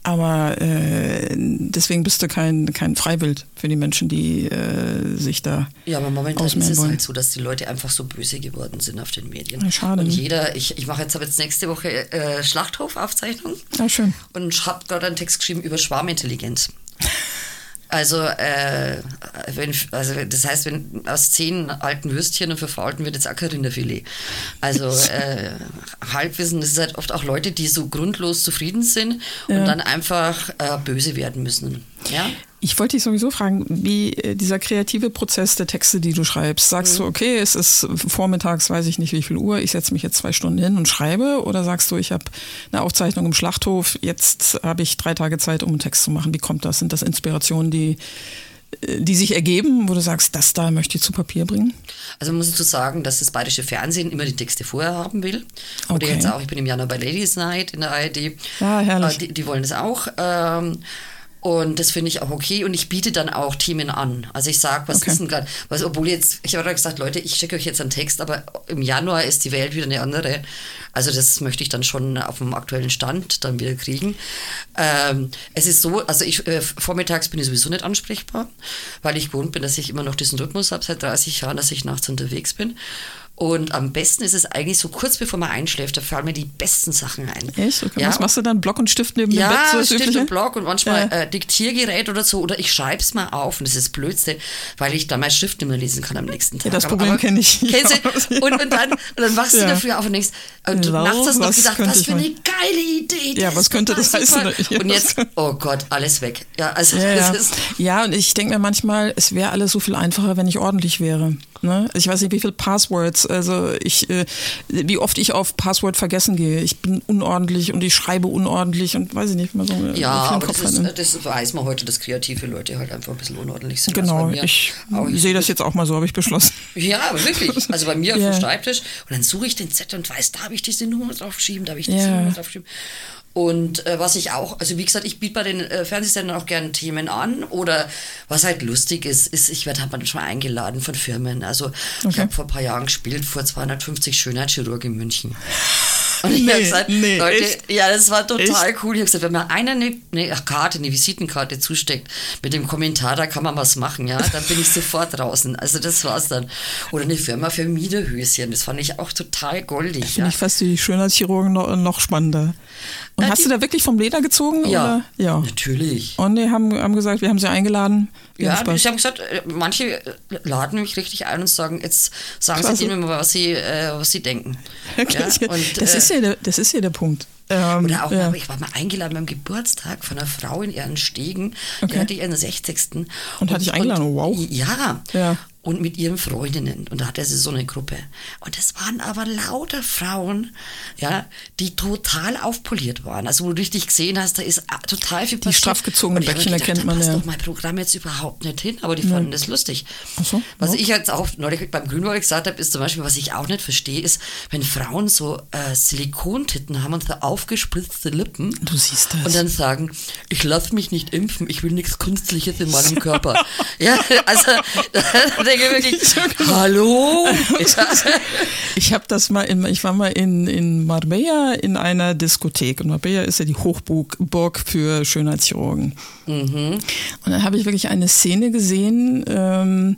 aber äh, deswegen bist du kein, kein Freiwild für die Menschen, die äh, sich da Ja, aber momentan ist es wollen. halt so, dass die Leute einfach so böse geworden sind auf den Medien. Ja, schade, Und ne? jeder, ich, ich mache jetzt, habe jetzt nächste Woche äh, Schlachthof-Aufzeichnung Ja, schön. und habe gerade einen Text geschrieben über Schwarmintelligenz. Also, äh, wenn, also das heißt, wenn aus zehn alten Würstchen und verfaulten wird jetzt auch kein Rinderfilet. Also <laughs> äh, Halbwissen, das ist halt oft auch Leute, die so grundlos zufrieden sind und dann einfach äh, böse werden müssen. Ja? Ich wollte dich sowieso fragen, wie äh, dieser kreative Prozess der Texte, die du schreibst, sagst du, okay, es ist vormittags, weiß ich nicht wie viel Uhr, ich setze mich jetzt zwei Stunden hin und schreibe, oder sagst du, ich habe eine Aufzeichnung im Schlachthof, jetzt habe ich drei Tage Zeit, um einen Text zu machen. Wie kommt das? Sind das Inspirationen, die, äh, die sich ergeben, wo du sagst, das da möchte ich zu Papier bringen? Also muss ich sagen, dass das bayerische Fernsehen immer die Texte vorher haben will. Oder Okay. jetzt auch, ich bin im Januar bei Ladies Night in der ARD. Ja, herrlich. Äh, Die, die wollen das auch. Ähm, und das finde ich auch okay. Und ich biete dann auch Themen an. Also ich sage, was Okay. ist denn gerade, was, obwohl jetzt, ich habe gerade gesagt, Leute, ich schicke euch jetzt einen Text, aber im Januar ist die Welt wieder eine andere. Also das möchte ich dann schon auf dem aktuellen Stand dann wieder kriegen. Ähm, es ist so, also ich äh, vormittags bin ich sowieso nicht ansprechbar, weil ich gewohnt bin, dass ich immer noch diesen Rhythmus habe seit 30 Jahren, dass ich nachts unterwegs bin. Und am besten ist es eigentlich so kurz bevor man einschläft, da fallen mir die besten Sachen ein. Echt? Okay. Ja. Was machst du dann? Block und Stift neben Ja, dem Bett? so das Stift Übliche? und Block und manchmal Ja. äh, Diktiergerät oder so. Oder ich schreib's mal auf und das ist das Blödste, weil ich dann meine Schrift nicht mehr lesen kann am nächsten Tag. das Aber- Problem aber- kenn ich. Kennst du? <laughs> Ja. Und, und, dann, und dann wachst du Ja. dafür auf und denkst, und du Wow, nachts hast du noch gedacht, was für eine geile Idee. Ja, was könnte das heißen? Ja, Und jetzt, oh Gott, alles weg. Ja, also Ja, das ja. ist... ja, und ich denke mir manchmal, es wäre alles so viel einfacher, wenn ich ordentlich wäre. Ne? Ich weiß nicht, wie viele Passwords, also ich, äh, wie oft ich auf Passwort vergessen gehe. Ich bin unordentlich und ich schreibe unordentlich und weiß ich nicht, mal so äh, Ja, aber das, ist, das weiß man heute, dass kreative Leute halt einfach ein bisschen unordentlich sind. Also Genau, mir ich auch sehe das jetzt auch mal so, habe ich beschlossen. <laughs> Ja, aber wirklich. Also bei mir <laughs> auf dem Schreibtisch. Und dann suche ich den Zettel und weiß, da habe ich diese Nummer draufgeschrieben, da habe ich diese Ja. Nummer draufgeschrieben. Und äh, was ich auch, also wie gesagt, ich biete bei den äh, Fernsehsendern auch gerne Themen an. Oder was halt lustig ist, ist, ich werde halt manchmal eingeladen von Firmen. Also ich Okay. habe vor ein paar Jahren gespielt, vor 250 Schönheitschirurgen in München. <laughs> Und ich Nee, habe gesagt, nee, Leute, echt? ja, das war total Echt? cool. Ich habe gesagt, wenn man einer eine, eine Karte, eine Visitenkarte zusteckt mit dem Kommentar, da kann man was machen, ja, dann bin ich <laughs> sofort draußen. Also das war's dann. Oder eine Firma für Miederhöschen, das fand ich auch total goldig. Ja. Finde ich fast die Schönheitschirurgen noch, noch spannender. Und Na, hast die- du da wirklich vom Leder gezogen? ja, Oder? ja. natürlich. Und die haben, haben gesagt, wir haben sie eingeladen. Ja, haben Spaß. ich habe gesagt, äh, manche äh, laden mich richtig ein und sagen, jetzt sagen Klasse. Sie denen mal, was sie, äh, was sie denken. <laughs> Ja, und, das, äh, ist ja der, das ist ja der Punkt. Ähm, Oder auch, ja. ich war mal eingeladen beim Geburtstag von einer Frau in ihren Stegen. Okay. Die hatte ihren 60. Und hat dich eingeladen, wow. Ja. Ja. Und mit ihren Freundinnen. Und da hatte sie so eine Gruppe. Und es waren aber lauter Frauen, ja, die total aufpoliert waren. Also wo du richtig gesehen hast, da ist total viel passiert. straff gezogenen Und ich hab mir Bäckchen erkennt man, ja. doch mein Programm jetzt überhaupt nicht hin. Aber die fanden das lustig. So, Was ja. ich jetzt auch neulich beim Grünwald gesagt habe, ist zum Beispiel, was ich auch nicht verstehe, ist, wenn Frauen so äh, Silikontitten haben und so aufgespritzte Lippen. Du siehst das. Und dann sagen, ich lasse mich nicht impfen, ich will nichts Künstliches in meinem <laughs> Körper. ja, also <laughs> <laughs> denke <laughs> <laughs> ich wirklich, hallo? Ich habe das mal in, ich war mal in, in Marbella in einer Diskothek und Marbella ist ja die Hochburg Burg für Schönheitschirurgen. Und dann habe ich wirklich eine Szene gesehen, ähm,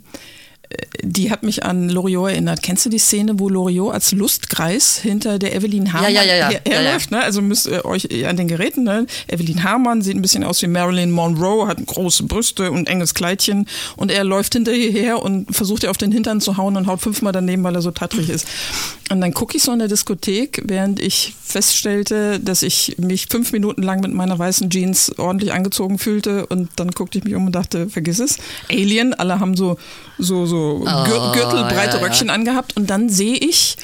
die hat mich an Loriot erinnert. Kennst du die Szene, wo Loriot als Lustkreis hinter der Evelyn Hamann ja, ja, ja. her- Ja, ja. herläuft? Ne? Also müsst ihr euch an den Geräten, ne? Evelyn Hamann sieht ein bisschen aus wie Marilyn Monroe, hat große Brüste und enges Kleidchen und er läuft hinter ihr her und versucht ihr auf den Hintern zu hauen und haut fünfmal daneben, weil er so tattrig ist. Und dann gucke ich so in der Diskothek, während ich feststellte, dass ich mich fünf Minuten lang mit meiner weißen Jeans ordentlich angezogen fühlte und dann guckte ich mich um und dachte, vergiss es. Alien, alle haben so, so, so Gür Gürtelbreite ja, ja. Röckchen angehabt und dann sehe ich,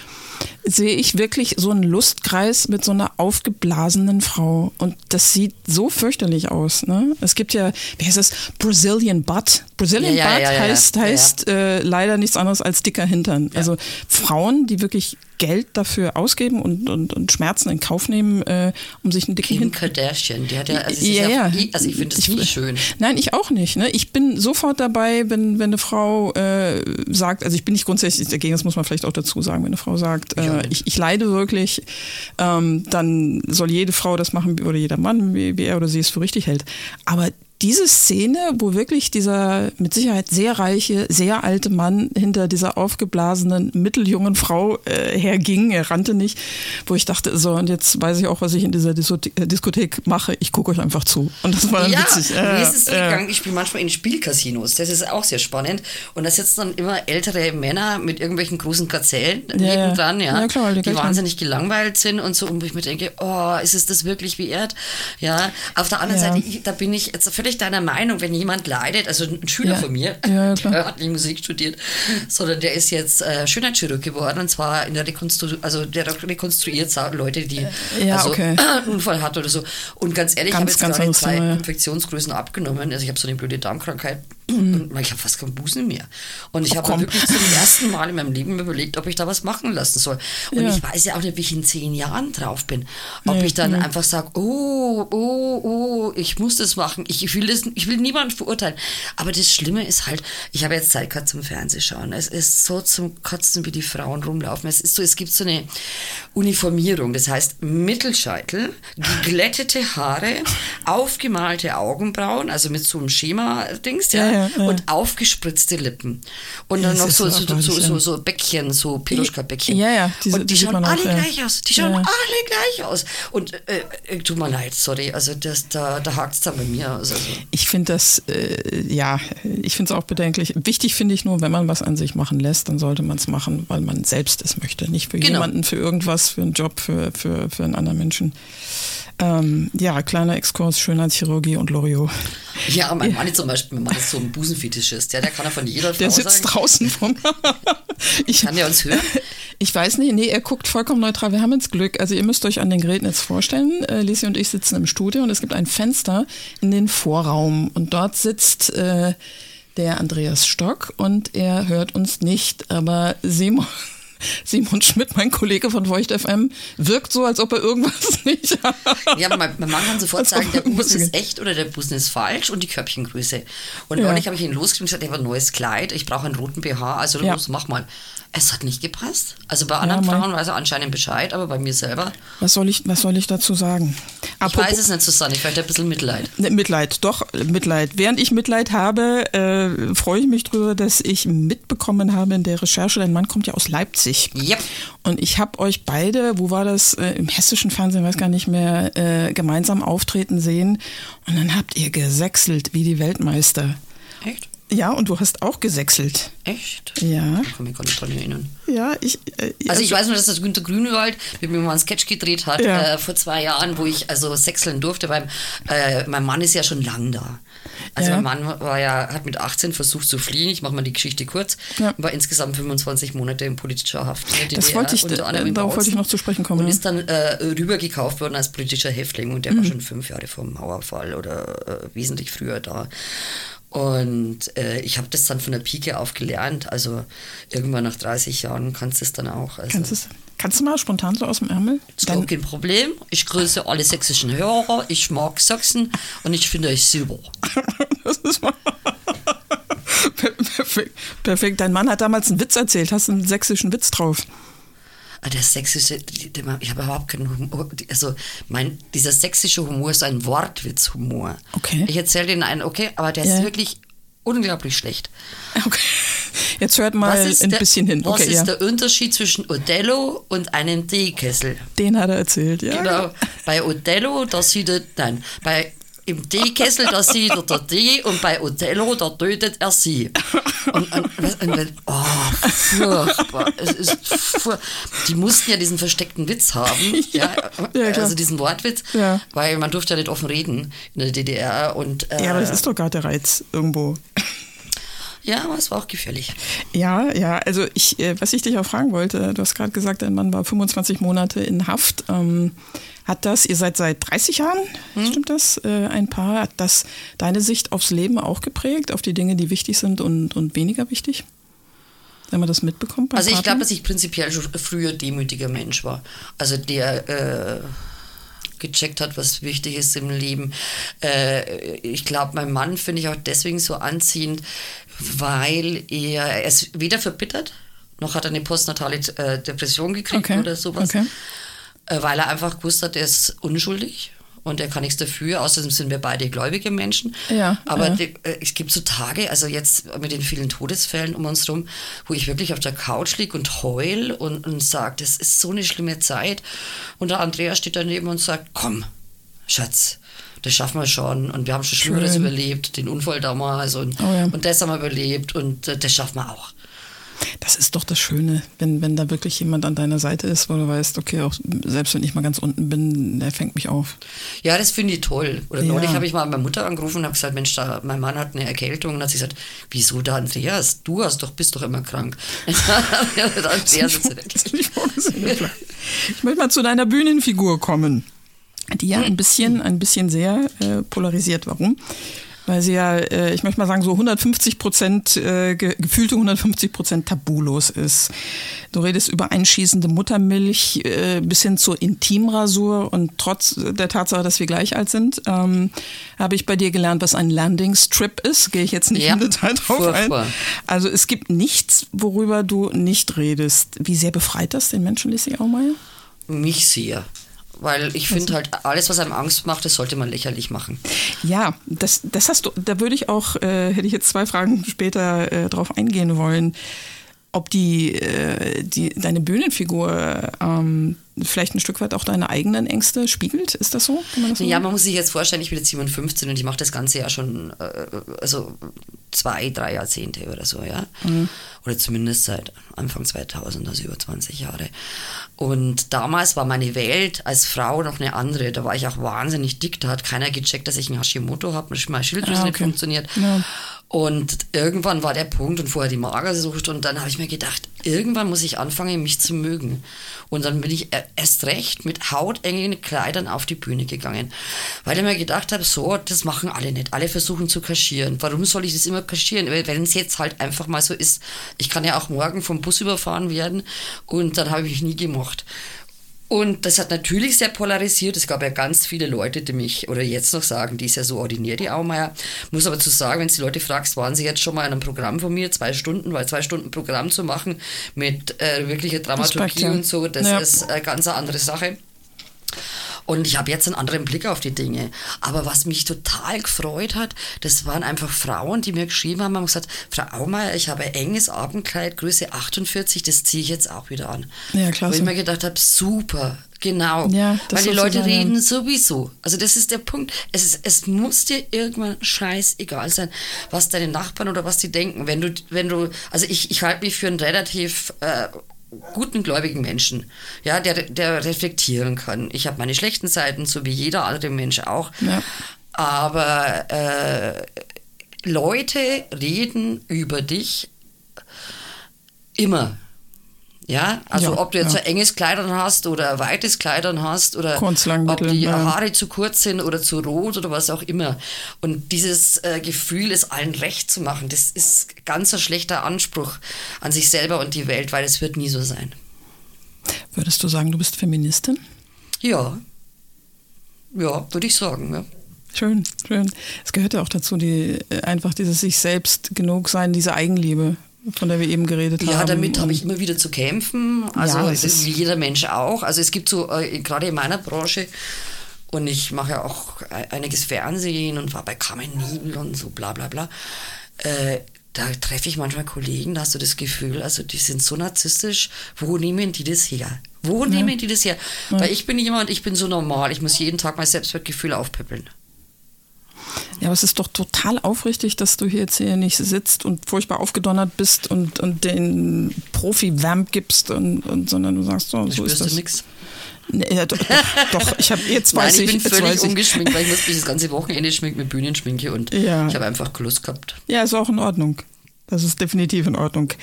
sehe ich wirklich so einen Lustkreis mit so einer aufgeblasenen Frau. Und das sieht so fürchterlich aus. Ne? Es gibt ja, wie heißt das? Brazilian Butt. Brazilian Ja, Butt ja, ja, heißt, heißt Äh, leider nichts anderes als dicker Hintern. Also Frauen, die wirklich Geld dafür ausgeben und, und, und Schmerzen in Kauf nehmen, äh, um sich einen dicken Kim Hintern Kardashian, die hat ja, also, ja, ja. also ich finde das nicht schön. Nein, ich auch nicht. Ne? Ich bin sofort dabei, wenn, wenn eine Frau äh, sagt, also ich bin nicht grundsätzlich dagegen, das muss man vielleicht auch dazu sagen, wenn eine Frau sagt, äh, ich, ich leide wirklich, ähm, dann soll jede Frau das machen oder jeder Mann, wie, wie er oder sie es für richtig hält. Aber diese Szene, wo wirklich dieser mit Sicherheit sehr reiche, sehr alte Mann hinter dieser aufgeblasenen, mitteljungen Frau äh, herging, er rannte nicht, wo ich dachte, so, und jetzt weiß ich auch, was ich in dieser Diskothek, äh, Diskothek mache, ich gucke euch einfach zu. Und das war dann Ja, witzig. mir ist es so äh, gegangen, ich spiele manchmal in Spielcasinos, das ist auch sehr spannend. Und da sitzen dann immer ältere Männer mit irgendwelchen großen Gazellen Ja, nebendran, ja, Ja, klar, die die wahnsinnig gelangweilt sind und so, und wo ich mir denke, oh, ist es das wirklich wert? Ja, auf der anderen Ja. Seite, ich, da bin ich jetzt völlig deiner Meinung, wenn jemand leidet, also ein Schüler Ja. von mir, Ja, der hat nicht Musik studiert, sondern der ist jetzt äh, Schönheitschirurg geworden und zwar in der Rekonstru also der rekonstruiert Leute, die Ja, also, okay. <clears throat> einen Unfall hat oder so. Und ganz ehrlich, Ganz, ich habe jetzt gerade zwei. Infektionsgrößen abgenommen. Also ich habe so eine blöde Darmkrankheit. <clears throat> Ich habe fast keinen Busen mehr. Und ich Ach, habe wirklich zum ersten Mal in meinem Leben überlegt, ob ich da was machen lassen soll. Und Ja. ich weiß ja auch nicht, wie ich in zehn Jahren drauf bin. Ob Nee, ich dann nee. einfach sage, oh, oh, oh, ich muss das machen. Ich will, das, ich will niemanden verurteilen. Aber das Schlimme ist halt, ich habe jetzt Zeit gehabt zum Fernsehschauen. Es ist so zum Kotzen, wie die Frauen rumlaufen. Es ist so, es gibt so eine Uniformierung. Das heißt Mittelscheitel, geglättete Haare, aufgemalte Augenbrauen, also mit so einem Schema-Dings, ja, Ja, ja, ja. und aufgespritzte Lippen. Und dann noch so, so so, so, so, ja. Bäckchen, so Piluschka-Bäckchen. Ja, ja, diese- und die die schauen auch, alle ja. gleich aus. Die schauen Ja. alle gleich aus. Und äh, äh, tut mir leid, sorry. Also das, da, da hakt es dann bei mir. Also. Ich finde das, äh, ja, ich finde es auch bedenklich. Wichtig finde ich nur, wenn man was an sich machen lässt, dann sollte man es machen, weil man selbst es möchte. Nicht für Genau. jemanden, für irgendwas, für einen Job, für, für, für einen anderen Menschen. Ähm, ja, kleiner Exkurs, Schönheitschirurgie und Loriot. Ja, mein Mann zum Beispiel, mein Mann ist so ein Busenfetischist. Ja, der kann ja von jeder Frau Der sitzt sagen. draußen vom. <laughs> ich, Kann der uns hören? <laughs> Ich weiß nicht, nee, er guckt vollkommen neutral. Wir haben jetzt Glück. Also ihr müsst euch an den Geräten jetzt vorstellen. Äh, Lisi und ich sitzen im Studio und es gibt ein Fenster in den Vorraum und dort sitzt äh, der Andreas Stock und er hört uns nicht, aber Simon. Simon Schmidt, mein Kollege von Feucht FM, wirkt so, als ob er irgendwas <laughs> nicht hat. Ja, aber mein, mein Mann kann sofort Als sagen, der Busen ist echt oder der Busen ist falsch und die Körbchengröße. Und Ja. neulich habe ich ihn losgeschrieben und gesagt, ich habe ein neues Kleid, ich brauche einen roten BH, also Ja. los, mach mal. Es hat nicht gepasst. Also bei anderen mein- Frauen weiß er anscheinend Bescheid, aber bei mir selber, Was soll ich, was soll ich dazu sagen? ich weiß es nicht, Susanne, vielleicht ein bisschen Mitleid. Ne, Mitleid, doch, Mitleid. Während ich Mitleid habe, äh, freue ich mich drüber, dass ich mitbekommen habe in der Recherche, dein Mann kommt ja aus Leipzig. Yep. Und ich habe euch beide, wo war das, äh, im hessischen Fernsehen, weiß gar nicht mehr, äh, gemeinsam auftreten sehen. Und dann habt ihr gesächselt wie die Weltmeister. Echt? Ja, und du hast auch gesächselt. Echt? Ja, Ich kann mich gar nicht dran erinnern. ja, ich. Äh, Also ich weiß nur, dass das Günter Grünewald mit mir mal einen Sketch gedreht hat Ja. äh, vor zwei Jahren, wo ich also sechseln durfte, weil äh, mein Mann ist ja schon lang da. Also Ja. mein Mann war ja, hat mit 18 versucht zu fliehen, ich mache mal die Geschichte kurz, Ja. war insgesamt 25 Monate in politischer Haft. in Das DDR, wollte ich- unter anderem darauf wollte ich noch zu sprechen kommen, Und ist dann äh, rübergekauft worden als politischer Häftling und der Mhm. war schon fünf Jahre vor dem Mauerfall oder äh, wesentlich früher da. Und äh, ich habe das dann von der Pike auf gelernt. Also irgendwann nach 30 Jahren kannst du es dann auch. Also. kannst, kannst du mal spontan so aus dem Ärmel? Ist gar kein Problem. Ich grüße alle sächsischen Hörer. Ich mag Sachsen und ich finde euch super. <laughs> Das ist mal <laughs> perfekt, perfekt. Dein Mann hat damals einen Witz erzählt. Hast du einen sächsischen Witz drauf? Ah, Der sächsische, ich habe überhaupt keinen Humor. Also, mein, dieser sächsische Humor ist ein Wortwitzhumor. Okay. Ich erzähle den einen, okay, aber der Ja. ist wirklich unglaublich schlecht. Okay. Jetzt hört mal ein der, bisschen hin. was Okay, ist ja. der Unterschied zwischen Othello und einem Teekessel? Den hat er erzählt, ja. Genau. Bei Othello, da sieht er, nein, bei im Teekessel, da sieht er der Tee und bei Othello, da tötet er sie. Und, und, und, oh, furchtbar. Es ist fur Die mussten ja diesen versteckten Witz haben, <laughs> ja, Ja, klar. also diesen Wortwitz, Ja. weil man durfte ja nicht offen reden in der DDR. Und, äh, Ja, aber das ist doch gerade der Reiz irgendwo. Ja, aber es war auch gefährlich. Ja, ja, also ich, äh, was ich dich auch fragen wollte, du hast gerade gesagt, dein Mann war 25 Monate in Haft. Ähm, hat das, ihr seid seit 30 Jahren, Hm? stimmt das, äh, ein Paar, hat das deine Sicht aufs Leben auch geprägt, auf die Dinge, die wichtig sind und, und weniger wichtig? Wenn man das mitbekommt Also ich glaube, dass ich prinzipiell schon früher demütiger Mensch war. Also der äh, gecheckt hat, was wichtig ist im Leben. Äh, ich glaube, mein Mann finde ich auch deswegen so anziehend, weil er, ist weder verbittert, noch hat er eine postnatale äh, Depression gekriegt Okay, oder sowas. okay. Äh, weil er einfach gewusst hat, er ist unschuldig. Und er kann nichts dafür, außerdem sind wir beide gläubige Menschen. Ja, Aber ja. die, äh, es gibt so Tage, also jetzt mit den vielen Todesfällen um uns rum, wo ich wirklich auf der Couch liege und heul und, und sage, das ist so eine schlimme Zeit. Und der Andreas steht daneben und sagt, komm, Schatz, das schaffen wir schon. Und wir haben schon Schlimmeres überlebt, den Unfall damals und, Oh ja. und das haben wir überlebt und äh, das schaffen wir auch. Das ist doch das Schöne, wenn, wenn da wirklich jemand an deiner Seite ist, wo du weißt, okay, auch selbst wenn ich mal ganz unten bin, der fängt mich auf. Ja, das finde ich toll. Oder Ja. neulich habe ich mal meine Mutter angerufen und habe gesagt, Mensch, da, mein Mann hat eine Erkältung. Und hat sie gesagt, wieso da Andreas? Du hast doch, bist doch immer krank. <laughs> <laughs> Andreas ist. Ich möchte mal zu deiner Bühnenfigur kommen, die ja ein bisschen, ein bisschen sehr äh, polarisiert. Warum? Weil sie ja, äh, ich möchte mal sagen, so 150 Prozent, äh, ge gefühlte 150 Prozent tabulos ist. Du redest über einschießende Muttermilch äh, bis hin zur Intimrasur und trotz der Tatsache, dass wir gleich alt sind, ähm, habe ich bei dir gelernt, was ein Landing Strip ist. Gehe ich jetzt nicht Ja, im Detail drauf ein. Also es gibt nichts, worüber du nicht redest. Wie sehr befreit das den Menschen, Lissy Aumeier? Mich sehr. Weil ich finde halt, alles, was einem Angst macht, das sollte man lächerlich machen. Ja, das, das hast du, da würde ich auch, äh, hätte ich jetzt zwei Fragen später äh, drauf eingehen wollen ob die, äh, die deine Bühnenfigur ähm, vielleicht ein Stück weit auch deine eigenen Ängste spiegelt. Ist das so? Man das so ja, man muss sich jetzt vorstellen, ich bin jetzt 57 und ich mache das Ganze ja schon äh, also zwei, drei Jahrzehnte oder so, ja. Mhm. Oder zumindest seit Anfang 2000, also über 20 Jahre. Und damals war meine Welt als Frau noch eine andere. Da war ich auch wahnsinnig dick. Da hat keiner gecheckt, dass ich ein Hashimoto habe, meine Schilddrüse ah, okay. nicht funktioniert. Ja. Und irgendwann war der Punkt und vorher die Magersucht und dann habe ich mir gedacht, irgendwann muss ich anfangen, mich zu mögen. Und dann bin ich erst recht mit hautengen Kleidern auf die Bühne gegangen, weil ich mir gedacht habe, so, das machen alle nicht. Alle versuchen zu kaschieren. Warum soll ich das immer kaschieren? Wenn es jetzt halt einfach mal so ist, ich kann ja auch morgen vom Bus überfahren werden und dann habe ich mich nie gemocht. Und das hat natürlich sehr polarisiert. Es gab ja ganz viele Leute, die mich, oder jetzt noch sagen, die ist ja so ordinär, die Aumeier. Muss aber zu sagen, wenn du die Leute fragst, waren sie jetzt schon mal in einem Programm von mir, zwei Stunden, weil zwei Stunden Programm zu machen mit äh, wirklicher Dramaturgie Respekt, ja. und so, das ja. ist eine ganz andere Sache. Und ich habe jetzt einen anderen Blick auf die Dinge. Aber was mich total gefreut hat, das waren einfach Frauen, die mir geschrieben haben, haben gesagt, Frau Aumeier, ich habe ein enges Abendkleid, Größe 48, das ziehe ich jetzt auch wieder an. Ja, klar. Wo ich mir gedacht habe, super, Genau, ja, weil die Leute reden sowieso. Also das ist der Punkt. Es, ist, es muss dir irgendwann scheißegal sein, was deine Nachbarn oder was die denken. Wenn du, wenn du, also ich, ich halte mich für einen relativ äh, guten, gläubigen Menschen, ja, der, der reflektieren kann. Ich habe meine schlechten Seiten, so wie jeder andere Mensch auch. Ja. Aber äh, Leute reden über dich immer. Ja, also ja, ob du jetzt ja. ein enges Kleidern hast oder ein weites Kleidern hast oder ob die ja. Haare zu kurz sind oder zu rot oder was auch immer. Und dieses äh, Gefühl, es allen recht zu machen, das ist ganz ein schlechter Anspruch an sich selber und die Welt, weil es wird nie so sein. Würdest du sagen, du bist Feministin? Ja. Ja, würde ich sagen, ja. Schön, schön. Es gehört ja auch dazu, die, äh, einfach dieses sich selbst genug sein, diese Eigenliebe von der wir eben geredet ja, haben. Ja, damit habe ich immer wieder zu kämpfen. Also ja, ist wie jeder Mensch auch. Also es gibt so, äh, gerade in meiner Branche, und ich mache ja auch einiges Fernsehen und war bei Carmen Nibel und so bla bla bla. Äh, da treffe ich manchmal Kollegen, da hast du das Gefühl, also die sind so narzisstisch, wo nehmen die das her? Wo ja. nehmen die das her? Ja. Weil ich bin jemand, ich bin so normal, ich muss jeden Tag mein Selbstwertgefühl aufpöppeln. Ja, aber es ist doch total aufrichtig, dass du hier jetzt hier nicht sitzt und furchtbar aufgedonnert bist und, und den Profi-Vamp gibst, und, und, sondern du sagst, so, so ist das. Nix. Nee, ja, doch, doch, ich habe jetzt <laughs> weiß Nein, ich, ich bin völlig ungeschminkt, weil ich muss <laughs> mich das ganze Wochenende schminken mit Bühnenschminke und ja. ich habe einfach Lust gehabt. Ja, ist auch in Ordnung. Das ist definitiv in Ordnung.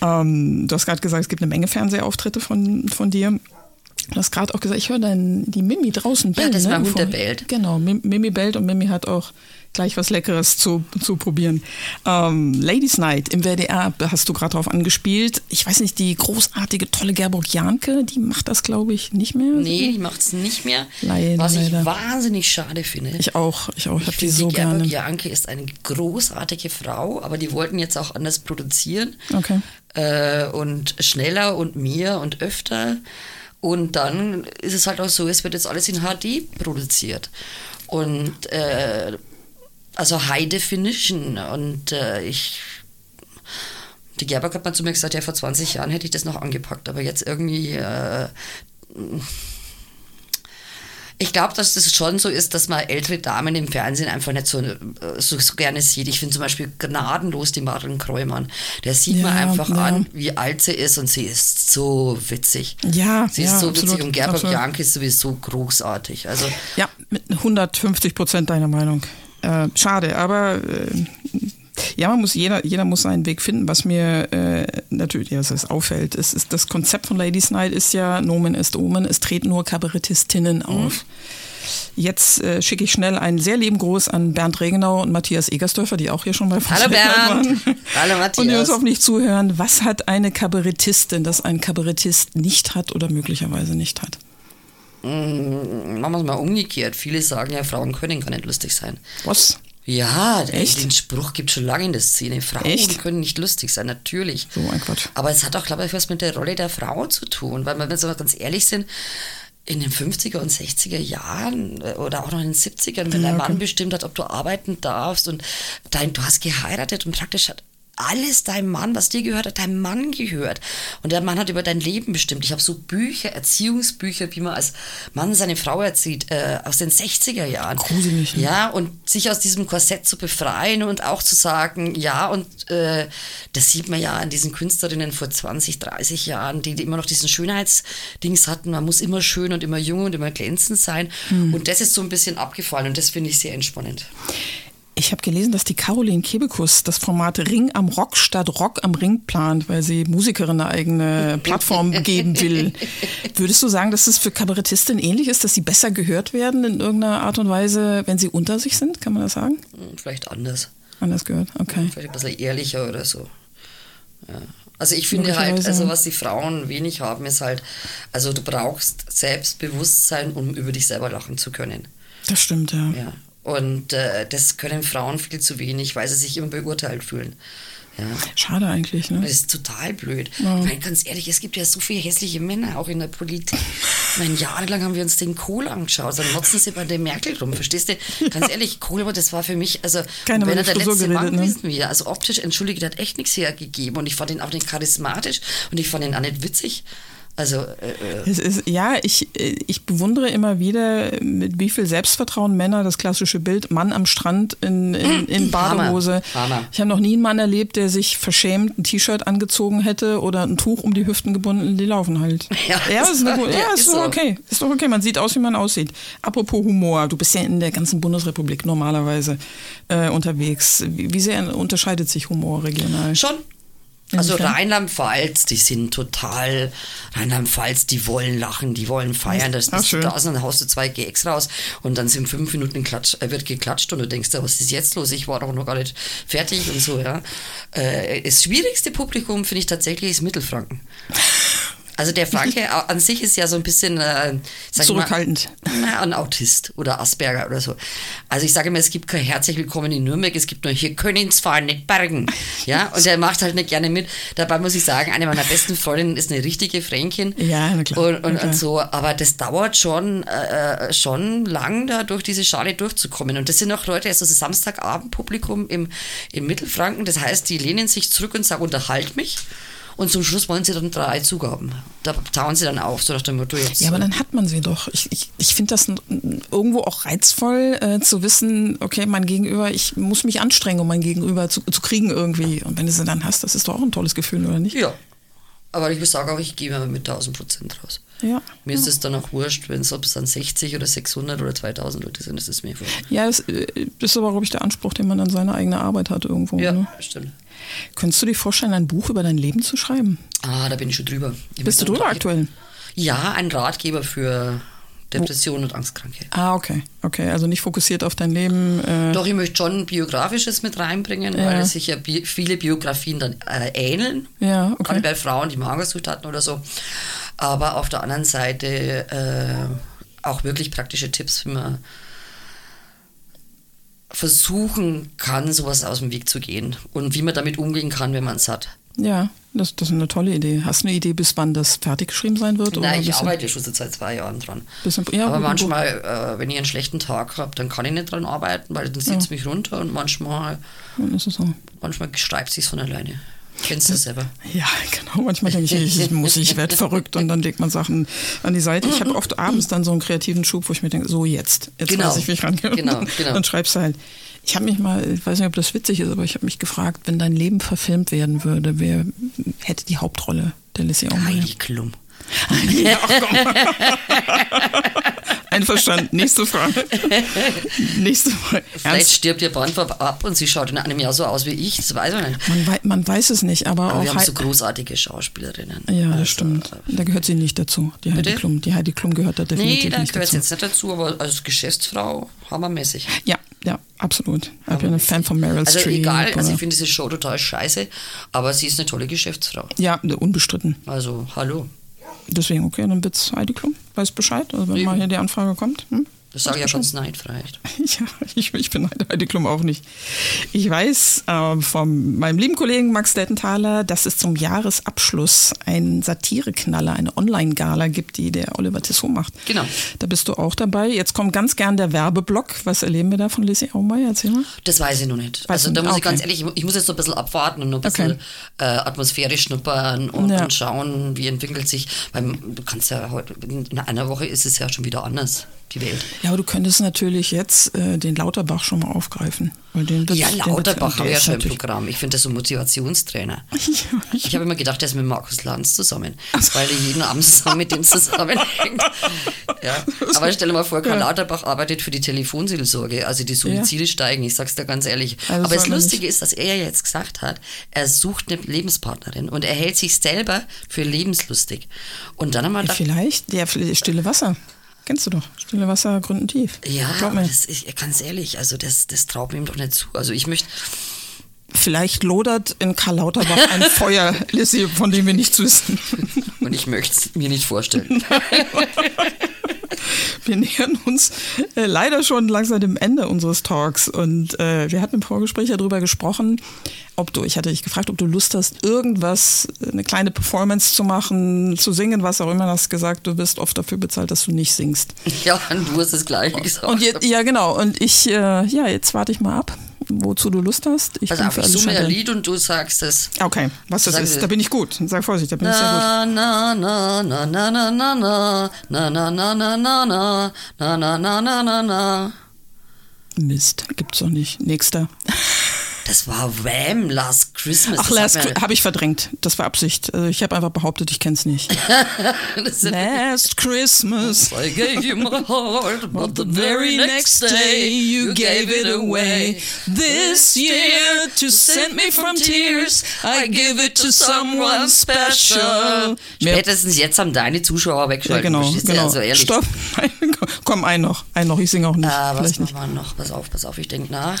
Ähm, du hast gerade gesagt, es gibt eine Menge Fernsehauftritte von, von dir. Du hast gerade auch gesagt, ich höre dann die Mimi draußen bellen. Ja, das ne? war Hund, der bellt. Genau, Mimi bellt und Mimi hat auch gleich was Leckeres zu, zu probieren. Ähm, Ladies Night im WDR hast du gerade drauf angespielt. Ich weiß nicht, die großartige, tolle Gerburg Janke, die macht das, glaube ich, nicht mehr. Nee, die macht es nicht mehr. Leider, was ich leider. wahnsinnig schade finde. Ich auch, ich auch. Ich, ich habe die so die Gerburg gerne. Janke ist eine großartige Frau, aber die wollten jetzt auch anders produzieren. Okay. Äh, und schneller und mehr und öfter. Und dann ist es halt auch so, es wird jetzt alles in HD produziert. Und äh, also High Definition. Und äh, ich die Gerber hat mal zu mir gesagt, ja, vor 20 Jahren hätte ich das noch angepackt, aber jetzt irgendwie äh, ich glaube, dass das schon so ist, dass man ältere Damen im Fernsehen einfach nicht so, äh, so, so gerne sieht. Ich finde zum Beispiel gnadenlos die Maren Kreumann. Der sieht ja, man einfach ja. an, wie alt sie ist und sie ist so witzig. Ja, sie ist ja, so absolut, witzig und Gerhard Janke ist sowieso großartig. Also, ja, mit 150 Prozent deiner Meinung. Äh, schade, aber äh, ja, man muss, jeder, jeder muss seinen Weg finden. Was mir äh, natürlich ja, das auffällt, ist, ist, das Konzept von Ladies Night ist ja Nomen ist Omen, es treten nur Kabarettistinnen mhm. auf. Jetzt äh, schicke ich schnell einen sehr lieben Gruß an Bernd Regenau und Matthias Egersdörfer, die auch hier schon bei Hallo Bernd! Waren. Hallo Matthias! Und die uns hoffentlich zuhören. Was hat eine Kabarettistin, das ein Kabarettist nicht hat oder möglicherweise nicht hat? Mm, machen wir es mal umgekehrt. Viele sagen ja, Frauen können gar nicht lustig sein. Was? Ja, Echt? den Spruch gibt es schon lange in der Szene. Frauen Echt? können nicht lustig sein, natürlich. So ein Quatsch. Aber es hat auch, glaube ich, was mit der Rolle der Frau zu tun, weil wenn wir so ganz ehrlich sind, in den 50er und 60er Jahren äh, oder auch noch in den 70ern, wenn Ja, okay. Mann bestimmt hat, ob du arbeiten darfst und dein, du hast geheiratet und praktisch hat alles deinem Mann, was dir gehört hat, deinem Mann gehört. Und der Mann hat über dein Leben bestimmt. Ich habe so Bücher, Erziehungsbücher, wie man als Mann seine Frau erzieht, äh, aus den 60er Jahren. Gruselig, ne? Ja, und sich aus diesem Korsett zu befreien und auch zu sagen, ja, und äh, das sieht man ja an diesen Künstlerinnen vor 20, 30 Jahren, die, die immer noch diesen Schönheitsdings hatten. Man muss immer schön und immer jung und immer glänzend sein. Hm. Und das ist so ein bisschen abgefallen und das finde ich sehr entspannend. Ich habe gelesen, dass die Caroline Kebekus das Format Ring am Rock statt Rock am Ring plant, weil sie Musikerin eine eigene Plattform <laughs> geben will. Würdest du sagen, dass es für Kabarettistinnen ähnlich ist, dass sie besser gehört werden in irgendeiner Art und Weise, wenn sie unter sich sind? Kann man das sagen? Hm, Vielleicht anders. Anders gehört, okay. Vielleicht ein bisschen ehrlicher oder so. Ja. Also ich finde halt, also was die Frauen wenig haben, ist halt, also du brauchst Selbstbewusstsein, um über dich selber lachen zu können. Das stimmt, ja. Ja. Und äh, das können Frauen viel zu wenig, weil sie sich immer beurteilt fühlen. Ja. Schade eigentlich, ne? Das ist total blöd. Ja. Ich meine, ganz ehrlich, es gibt ja so viele hässliche Männer, auch in der Politik. Ich meine, jahrelang haben wir uns den Kohl angeschaut, dann motzen sie bei der Merkel rum, verstehst du? Ganz ehrlich, Kohl, aber das war für mich, also, Keiner wenn er der letzte geredet, Mann ne? gewesen wäre, also optisch, entschuldige, der hat echt nichts hergegeben und ich fand ihn auch nicht charismatisch und ich fand ihn auch nicht witzig. Also, äh, äh, Es ist, ja, ich, äh, ich bewundere immer wieder, mit wie viel Selbstvertrauen Männer, das klassische Bild, Mann am Strand in, in, in Badehose. Hammer, Hammer. Ich habe noch nie einen Mann erlebt, der sich verschämt ein T-Shirt angezogen hätte oder ein Tuch um die Hüften gebunden, die laufen halt. <laughs> Ja, ja, ist eine, <laughs> ja, Ja, ist, ist doch so. okay. Ist doch okay. Man sieht aus, wie man aussieht. Apropos Humor, du bist ja in der ganzen Bundesrepublik normalerweise äh, unterwegs. Wie, wie sehr unterscheidet sich Humor regional? Schon. Also? Rheinland-Pfalz, die sind total, Rheinland-Pfalz, die wollen lachen, die wollen feiern. Das Ach, bist du schön. draußen, dann haust du zwei Gags raus und dann sind fünf Minuten Klatsch, äh, wird geklatscht und du denkst, ja, was ist jetzt los? Ich war doch noch gar nicht fertig und so, ja. Äh, das schwierigste Publikum finde ich tatsächlich ist Mittelfranken. Also der Franke <laughs> an sich ist ja so ein bisschen äh, sag ich Zurückhaltend. Mal, ein Autist oder Asperger oder so. Also ich sage immer, es gibt kein herzlich willkommen in Nürnberg, es gibt nur hier zwar nicht bergen. Ja, und der macht halt nicht gerne mit. Dabei muss ich sagen, eine meiner besten Freundinnen ist eine richtige Fränkin. Ja, na klar, Und, und, na klar. und so, aber das dauert schon, äh, schon lang, da durch diese Schale durchzukommen. Und das sind auch Leute, also das Samstagabendpublikum im, im Mittelfranken. Das heißt, die lehnen sich zurück und sagen, unterhalt mich. Und zum Schluss wollen sie dann drei Zugaben. Da tauen sie dann auf, so nach dem Motto jetzt. Ja, aber dann hat man sie doch. Ich, ich, ich finde das irgendwo auch reizvoll äh, zu wissen, okay, mein Gegenüber, ich muss mich anstrengen, um mein Gegenüber zu, zu kriegen irgendwie. Und wenn du sie dann hast, das ist doch auch ein tolles Gefühl, oder nicht? Ja. Aber ich sage auch, ich gehe immer mit 1000 Prozent raus. Ja. Mir ist es dann auch wurscht, wenn es ob es dann 60 oder 600 oder 2000 Leute sind, das ist mir wurscht. Ja, das, äh, das ist aber, glaube ich, der Anspruch, den man an seine eigene Arbeit hat irgendwo. Ja, Ne? stimmt. Könntest du dir vorstellen, ein Buch über dein Leben zu schreiben? Ah, da bin ich schon drüber. Ich Bist du drüber aktuell? Ja, ein Ratgeber für Depressionen und Angstkranke. Ah, okay. Okay, also nicht fokussiert auf dein Leben. Äh, Doch, ich möchte schon Biografisches mit reinbringen, Ja. weil sich ja bi viele Biografien dann äh, ähneln. Ja, okay. Gerade bei Frauen, die Magersucht hatten oder so. Aber auf der anderen Seite äh, auch wirklich praktische Tipps, wie man versuchen kann, sowas aus dem Weg zu gehen und wie man damit umgehen kann, wenn man es hat. Ja, das, das ist eine tolle Idee. Hast du eine Idee, bis wann das fertig geschrieben sein wird? Nein, ich arbeite schon seit zwei Jahren dran. Bisschen, ja, Aber manchmal, äh, wenn ich einen schlechten Tag habe, dann kann ich nicht dran arbeiten, weil dann zieht es mich runter und manchmal, Dann ist es so. manchmal schreibt sich von alleine. Kennst du das selber? Ja, genau. Manchmal denke ich, ich muss, ich werde verrückt und dann legt man Sachen an die Seite. Ich habe oft abends dann so einen kreativen Schub, wo ich mir denke, so jetzt, jetzt Genau. weiß ich, wie ich rangehe. Genau, genau. Dann schreibst du halt. Ich habe mich mal, ich weiß nicht, ob das witzig ist, aber ich habe mich gefragt, wenn dein Leben verfilmt werden würde, wer hätte die Hauptrolle der Lissy Aumeier? Heidi Klum. Ja, <laughs> komm. Einverstanden. Nächste Frage. Nächste Frage. Vielleicht Ernst? stirbt ihr Band ab und sie schaut in einem Jahr so aus wie ich, das weiß man nicht. Man, wei man weiß es nicht, aber, Aber auch wir haben so großartige Schauspielerinnen. Ja, das Also, stimmt. Da gehört sie nicht dazu. Die Heidi Bitte? Klum. Die Heidi Klum gehört da definitiv Nee, da nicht gehört dazu. jetzt nicht dazu, aber als Geschäftsfrau hammermäßig. Ja, ja, absolut. Ich bin ein Fan von Meryl Also Streep. egal, also ich finde diese Show total scheiße, aber sie ist eine tolle Geschäftsfrau. ja, unbestritten. Also, hallo. Deswegen, okay, dann wird's Heidi Klum. Weiß Bescheid, also wenn Eben. mal hier die Anfrage kommt. Hm? Das sage ich ja ganz neidfrei. <laughs> Ja, ich, ich bin Heidi Klum auch nicht. Ich weiß äh, von meinem lieben Kollegen Max Dettenthaler, dass es zum Jahresabschluss einen Satireknaller, eine Online-Gala gibt, die der Oliver Tissot macht. Genau. Da bist du auch dabei. Jetzt kommt ganz gern der Werbeblock. Was erleben wir da von Lizzie Aumeier? Erzähl mal. Das weiß ich noch nicht. Weißt also da muss ich ganz Okay. ehrlich, ich muss jetzt noch ein bisschen abwarten und noch ein bisschen Okay. äh, Atmosphäre schnuppern und, Ja. und schauen, wie entwickelt sich. Weil du kannst ja heute, in einer Woche ist es ja schon wieder anders, die Welt. Ja, aber du könntest natürlich jetzt äh, den Lauterbach schon mal aufgreifen. Weil den Ja, den Lauterbach habe ich ja ist schon im Programm. Ich finde das so ein Motivationstrainer. <laughs> Ich habe immer gedacht, der ist mit Markus Lanz zusammen, weil er jeden Abend zusammen mit dem <laughs> zusammenhängt. Ja. Aber stell dir mal vor, Karl Ja. Lauterbach arbeitet für die Telefonseelsorge. Also die Suizide steigen, ich sag's dir ganz ehrlich. Also Aber das Lustige ist, dass er jetzt gesagt hat, er sucht eine Lebenspartnerin und er hält sich selber für lebenslustig. Und dann haben wir Ja, gedacht, vielleicht, der Stille Wasser. Kennst du doch. Stille Wasser gründen tief. ja, Glaub aber mir. das, ich, ganz ehrlich, also das, das traut mir ihm doch nicht zu. Also ich möchte, Vielleicht lodert in Karl Lauterbach ein <laughs> Feuer, Lissy, von dem wir nichts wissen. und ich möchte es mir nicht vorstellen. <laughs> Wir nähern uns äh, leider schon langsam dem Ende unseres Talks und äh, wir hatten im Vorgespräch ja darüber gesprochen, ob du, ich hatte dich gefragt, ob du Lust hast, irgendwas, eine kleine Performance zu machen, zu singen, was auch immer, hast gesagt, du bist oft dafür bezahlt, dass du nicht singst. Ja, und du hast das Gleiche gesagt. Und jetzt, ja genau, und ich, äh, ja, jetzt warte ich mal ab, wozu du Lust hast. Ich auf, für ich summe ein. Lied und du sagst es. Okay, was das ist, da bin ich gut. Sag Vorsicht, da bin ich sehr gut. Na, na, na, na, na, na, na, na, na, na, na, na, na, na, na, na, na, na, na. Mist, gibt's doch nicht. Nächster. Das war Wham! Last Christmas. Ach, Das Last mir- habe ich verdrängt. Das war Absicht. Also ich habe einfach behauptet, ich kenn's nicht. <laughs> das sind- Last Christmas. I gave you my heart, but The very next day you gave it away. This year to send me from tears, I give it to someone special. Spätestens jetzt haben deine Zuschauer ja, weggeschaltet. genau, verstehst du? genau. Also ehrlich. Stopp. Nein, <laughs> komm, ein noch, ein noch. Ich singe auch nicht. Ah, was machen nicht. wir noch? Pass auf, pass auf, ich denke nach.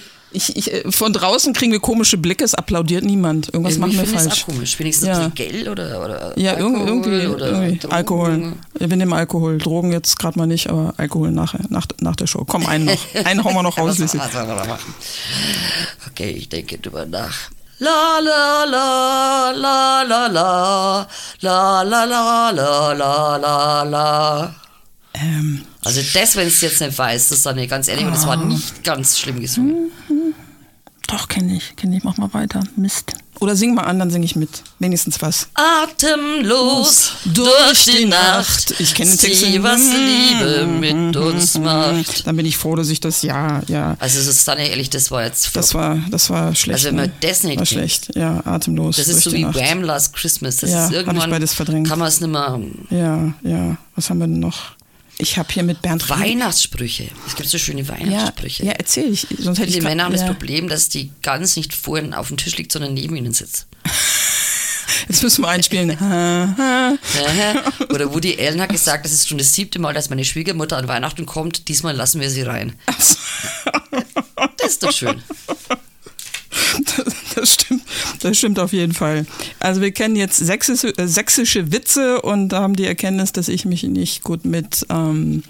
Ich, ich, äh, von draußen kriegen wir komische Blicke, es applaudiert niemand. Irgendwas machen wir falsch. auch komisch. Wenigstens Ja. Geld oder, oder Ja, Alkohol irg- irgendwie, oder irgendwie. Drogen. Alkohol. Wir nehmen Alkohol. Drogen jetzt gerade mal nicht, aber Alkohol nachher, nach, nach der Show. Komm, einen noch. <laughs> Einen hauen wir noch raus, was. Okay, ich denke drüber nach. La la la la la la la la la la la la la. Ähm, Also das, wenn es jetzt nicht weiß, das ist dann ganz ehrlich, und es war nicht ganz schlimm gesungen. doch, kenne ich. Kenne ich. Mach mal weiter. Mist. Oder sing mal an, dann singe ich mit. Wenigstens was. Atemlos durch die Nacht. Ich kenne den Text. Sieh, was Liebe mit uns macht. Dann bin ich froh, dass ich das ja, ja. Also es ist dann ehrlich, das war jetzt Das war, das war schlecht. Also wenn man ne? das nicht war schlecht. Ja, atemlos. Das ist so wie Nacht. Wham! Last Christmas. Das Ja, ist hab ich irgendwann beides verdrängt. kann man es nicht mehr. Ja, ja. Was haben wir denn noch? Ich habe hier mit Bernd Weihnachtsprüche. Es gibt so schöne Ja, Weihnachtssprüche. ja, erzähl ich. Sonst hätte ich grad- Männer haben ja. das Problem, dass die Gans nicht vor ihnen auf dem Tisch liegt, sondern neben ihnen sitzt. <laughs> Jetzt müssen wir einspielen. Oder Woody Allen hat gesagt, das ist schon das siebte Mal, dass meine Schwiegermutter an Weihnachten kommt. Diesmal lassen wir sie rein. Das ist doch schön. <laughs> Das stimmt, das stimmt auf jeden Fall. Also wir kennen jetzt sächsische, äh, sächsische Witze und haben die Erkenntnis, dass ich mich nicht gut mit ähm,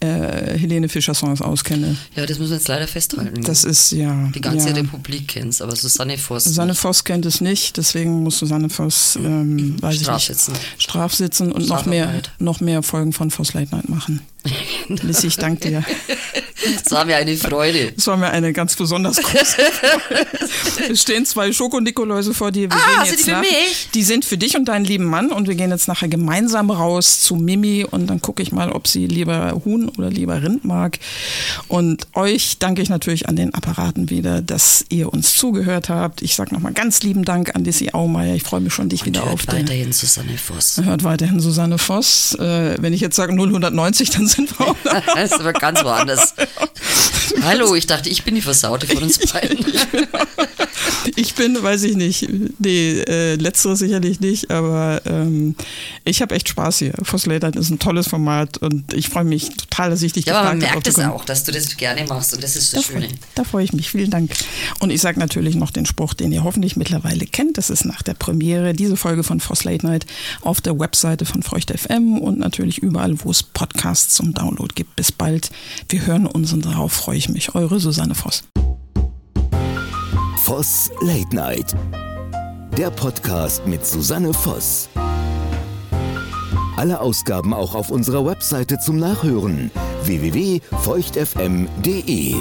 äh, Helene Fischer Songs auskenne. Ja, das müssen wir jetzt leider festhalten. Das ist ja. die ganze ja. Republik kennt aber Susanne Voss. Susanne nicht. Voss kennt es nicht, deswegen muss Susanne Voss ähm, weiß Strafsitzen. Ich nicht, strafsitzen und noch mehr, noch mehr Folgen von Voss Late Night machen. <laughs> Lissy, ich danke dir. <laughs> Das war mir eine Freude. Das war mir eine ganz besonders große Es stehen zwei Schokonikoläuse vor dir. Wir Ah, sind die für mich? Die sind für dich und deinen lieben Mann und wir gehen jetzt nachher gemeinsam raus zu Mimi und dann gucke ich mal, ob sie lieber Huhn oder lieber Rind mag. Und euch danke ich natürlich an den Apparaten wieder, dass ihr uns zugehört habt. Ich sage nochmal ganz lieben Dank an Lissy Aumeier. Ich freue mich schon, dich wieder Hört auf der weiterhin Susanne Voss. Hört weiterhin Susanne Voss. Äh, wenn ich jetzt sage 090, dann sind wir auch <laughs> Das ist aber ganz woanders. <laughs> Hallo, ich dachte, ich bin die Versaute von uns beiden. <laughs> ich bin, weiß ich nicht, nee, äh, letzteres sicherlich nicht, aber ähm, ich habe echt Spaß hier. Voss Late Night ist ein tolles Format und ich freue mich total, dass ich dich Ja, aber man gefragt merkt habe. es auch, dass du das gerne machst und das ist Da, das freu- Schöne. da freue ich mich. Vielen Dank. Und ich sage natürlich noch den Spruch, den ihr hoffentlich mittlerweile kennt. Das ist nach der Premiere diese Folge von Voss Late Night auf der Webseite von Feucht FM und natürlich überall, wo es Podcasts zum Download gibt. Bis bald. Wir hören uns und darauf freue ich mich. Eure Susanne Voss. Voss Late Night. Der Podcast mit Susanne Voss. Alle Ausgaben auch auf unserer Webseite zum Nachhören www.feuchtfm.de.